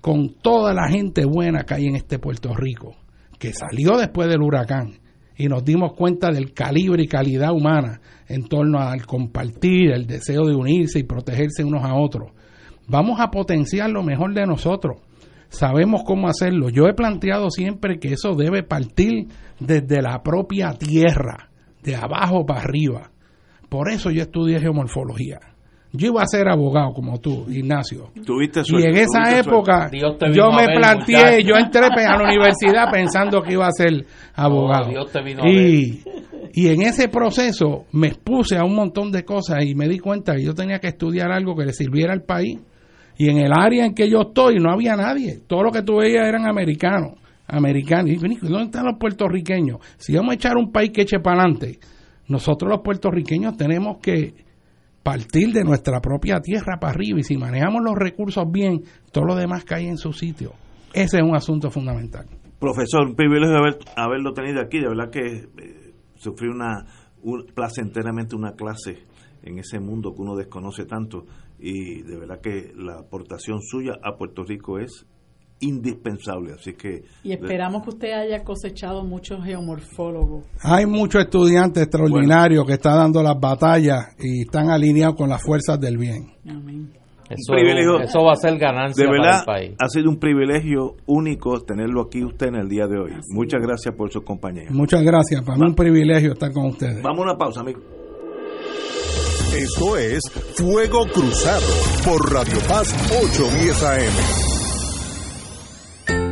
con toda la gente buena que hay en este Puerto Rico, que salió después del huracán y nos dimos cuenta del calibre y calidad humana en torno al compartir, el deseo de unirse y protegerse unos a otros. Vamos a potenciar lo mejor de nosotros sabemos cómo hacerlo. Yo he planteado siempre que eso debe partir desde la propia tierra, de abajo para arriba. Por eso yo estudié geomorfología. Yo iba a ser abogado como tú, Ignacio. Tuviste Y suerte, en esa época yo me ver, planteé, muchacho. yo entré a la universidad pensando que iba a ser abogado. Oh, Dios te vino a y, y en ese proceso me expuse a un montón de cosas y me di cuenta que yo tenía que estudiar algo que le sirviera al país. Y en el área en que yo estoy no había nadie. Todo lo que tú veías eran americanos. Americanos. Y dije, ¿dónde están los puertorriqueños? Si vamos a echar un país que eche para adelante, nosotros los puertorriqueños tenemos que partir de nuestra propia tierra para arriba. Y si manejamos los recursos bien, todo lo demás cae en su sitio. Ese es un asunto fundamental. Profesor, un privilegio haber, haberlo tenido aquí. De verdad que eh, sufrí una, un- placenteramente una clase en ese mundo que uno desconoce tanto. Y de verdad que la aportación suya a Puerto Rico es indispensable. Así que. Y esperamos que usted haya cosechado muchos geomorfólogos. Hay muchos estudiantes extraordinarios que están dando las batallas y están alineados con las fuerzas del bien. Eso, privilegio. eso va a ser ganancia De verdad, para el país. ha sido un privilegio único tenerlo aquí usted en el día de hoy. Muchas gracias por su compañía. Muchas gracias. Para mí un privilegio estar con ustedes. Vamos a una pausa, amigo. Esto es Fuego Cruzado por Radio Paz 810 AM.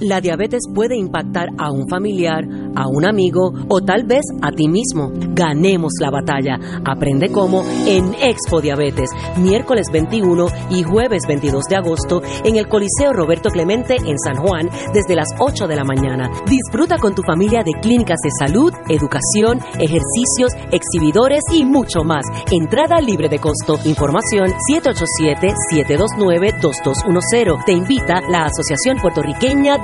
La diabetes puede impactar a un familiar, a un amigo o tal vez a ti mismo. Ganemos la batalla. Aprende cómo en Expo Diabetes, miércoles 21 y jueves 22 de agosto en el Coliseo Roberto Clemente en San Juan desde las 8 de la mañana. Disfruta con tu familia de clínicas de salud, educación, ejercicios, exhibidores y mucho más. Entrada libre de costo. Información 787-729-2210. Te invita la Asociación Puertorriqueña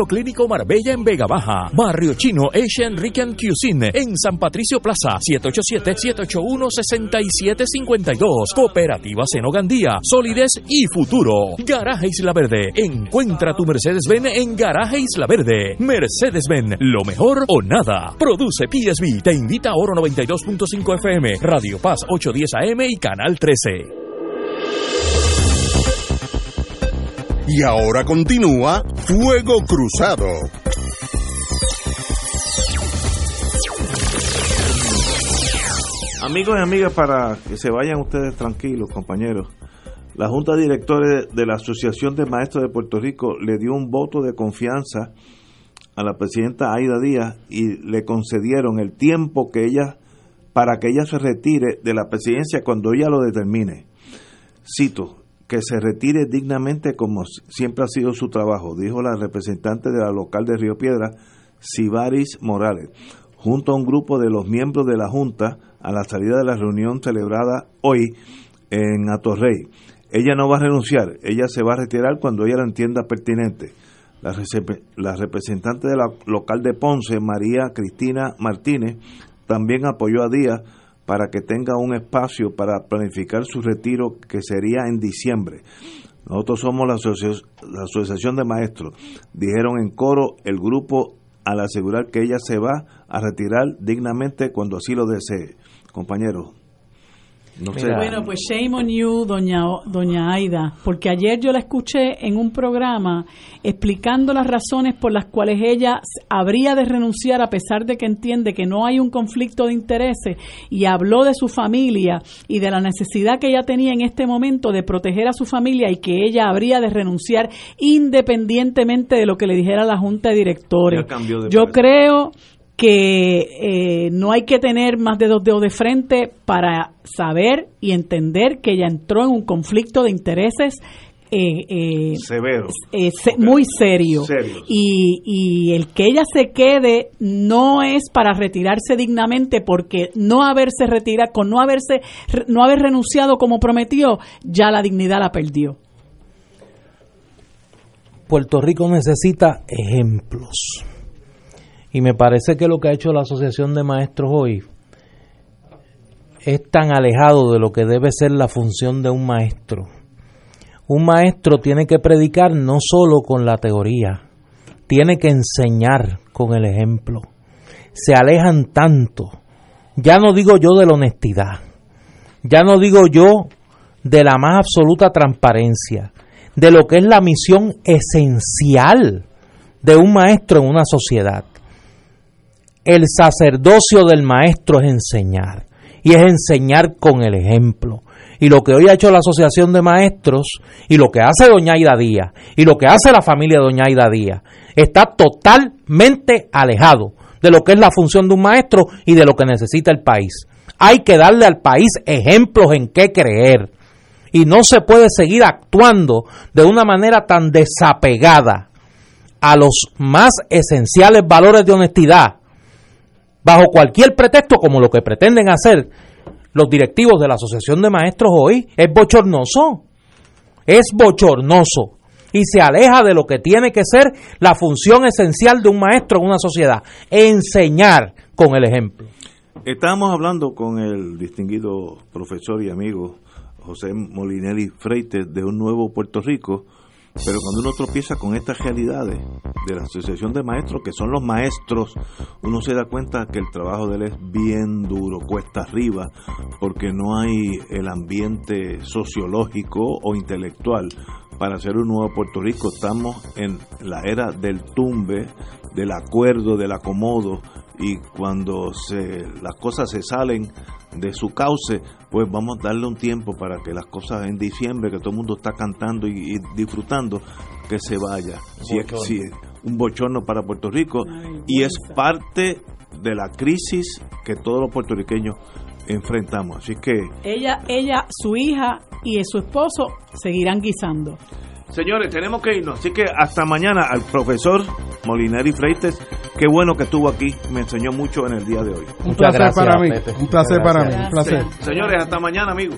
Clínico Marbella en Vega Baja. Barrio Chino Asian Rican Cuisine en San Patricio Plaza 787-781-6752. Cooperativa Senogandía. Solidez y futuro. Garaje Isla Verde. Encuentra tu Mercedes-Benz en Garaje Isla Verde. Mercedes-Benz. Lo mejor o nada. Produce PSB. Te invita a Oro 92.5 FM. Radio Paz 810 AM y Canal 13. Y ahora continúa Fuego Cruzado. Amigos y amigas, para que se vayan ustedes tranquilos, compañeros, la Junta de Directores de la Asociación de Maestros de Puerto Rico le dio un voto de confianza a la presidenta Aida Díaz y le concedieron el tiempo que ella para que ella se retire de la presidencia cuando ella lo determine. Cito, que se retire dignamente como siempre ha sido su trabajo, dijo la representante de la local de Río Piedra, Sibaris Morales, junto a un grupo de los miembros de la Junta a la salida de la reunión celebrada hoy en Atorrey. Ella no va a renunciar, ella se va a retirar cuando ella lo entienda pertinente. La, la representante de la local de Ponce, María Cristina Martínez, también apoyó a Díaz para que tenga un espacio para planificar su retiro que sería en diciembre. Nosotros somos la, Asociación de Maestros, dijeron en coro el grupo al asegurar que ella se va a retirar dignamente cuando así lo desee. Compañeros, no sé. Bueno, pues shame on you, doña, doña Aida, porque ayer yo la escuché en un programa explicando las razones por las cuales ella habría de renunciar a pesar de que entiende que no hay un conflicto de intereses y habló de su familia y de la necesidad que ella tenía en este momento de proteger a su familia y que ella habría de renunciar independientemente de lo que le dijera la junta de directores. Yo creo que eh, no hay que tener más de dos dedos de frente para saber y entender que ella entró en un conflicto de intereses eh, eh, Severo. eh, se- muy serio. Serio. Y, y el que ella se quede no es para retirarse dignamente porque no haberse retirado, con no haberse, no haber renunciado como prometió, ya la dignidad la perdió. Puerto Rico necesita ejemplos. Y me parece que lo que ha hecho la Asociación de Maestros hoy es tan alejado de lo que debe ser la función de un maestro. Un maestro tiene que predicar no solo con la teoría, tiene que enseñar con el ejemplo. Se alejan tanto. Ya no digo yo de la honestidad, ya no digo yo de la más absoluta transparencia, de lo que es la misión esencial de un maestro en una sociedad. El sacerdocio del maestro es enseñar, y es enseñar con el ejemplo. Y lo que hoy ha hecho la Asociación de Maestros, y lo que hace Doña Aida Díaz, y lo que hace la familia de Doña Aida Díaz, está totalmente alejado de lo que es la función de un maestro y de lo que necesita el país. Hay que darle al país ejemplos en qué creer. Y no se puede seguir actuando de una manera tan desapegada a los más esenciales valores de honestidad, bajo cualquier pretexto como lo que pretenden hacer los directivos de la Asociación de Maestros hoy. Es bochornoso, es bochornoso y se aleja de lo que tiene que ser la función esencial de un maestro en una sociedad, enseñar con el ejemplo. Estábamos hablando con el distinguido profesor y amigo José Molinelli Freites de un nuevo Puerto Rico, pero cuando uno tropieza con estas realidades de la Asociación de Maestros, que son los maestros, uno se da cuenta que el trabajo de él es bien duro, cuesta arriba, porque no hay el ambiente sociológico o intelectual para hacer un nuevo Puerto Rico. Estamos en la era del tumbe, del acuerdo, del acomodo, y cuando se, las cosas se salen de su cauce, pues vamos a darle un tiempo para que las cosas en diciembre, que todo el mundo está cantando y, y disfrutando, que se vaya. Si es, si es un bochorno para Puerto Rico y es parte de la crisis que todos los puertorriqueños enfrentamos. Así que Ella, ella, su hija y su esposo seguirán guisando. Señores, tenemos que irnos. Así que hasta mañana al profesor Molinari Freites. Qué bueno que estuvo aquí. Me enseñó mucho en el día de hoy. Un placer para mí. Un placer para mí. Un placer. Señores, hasta mañana, amigos.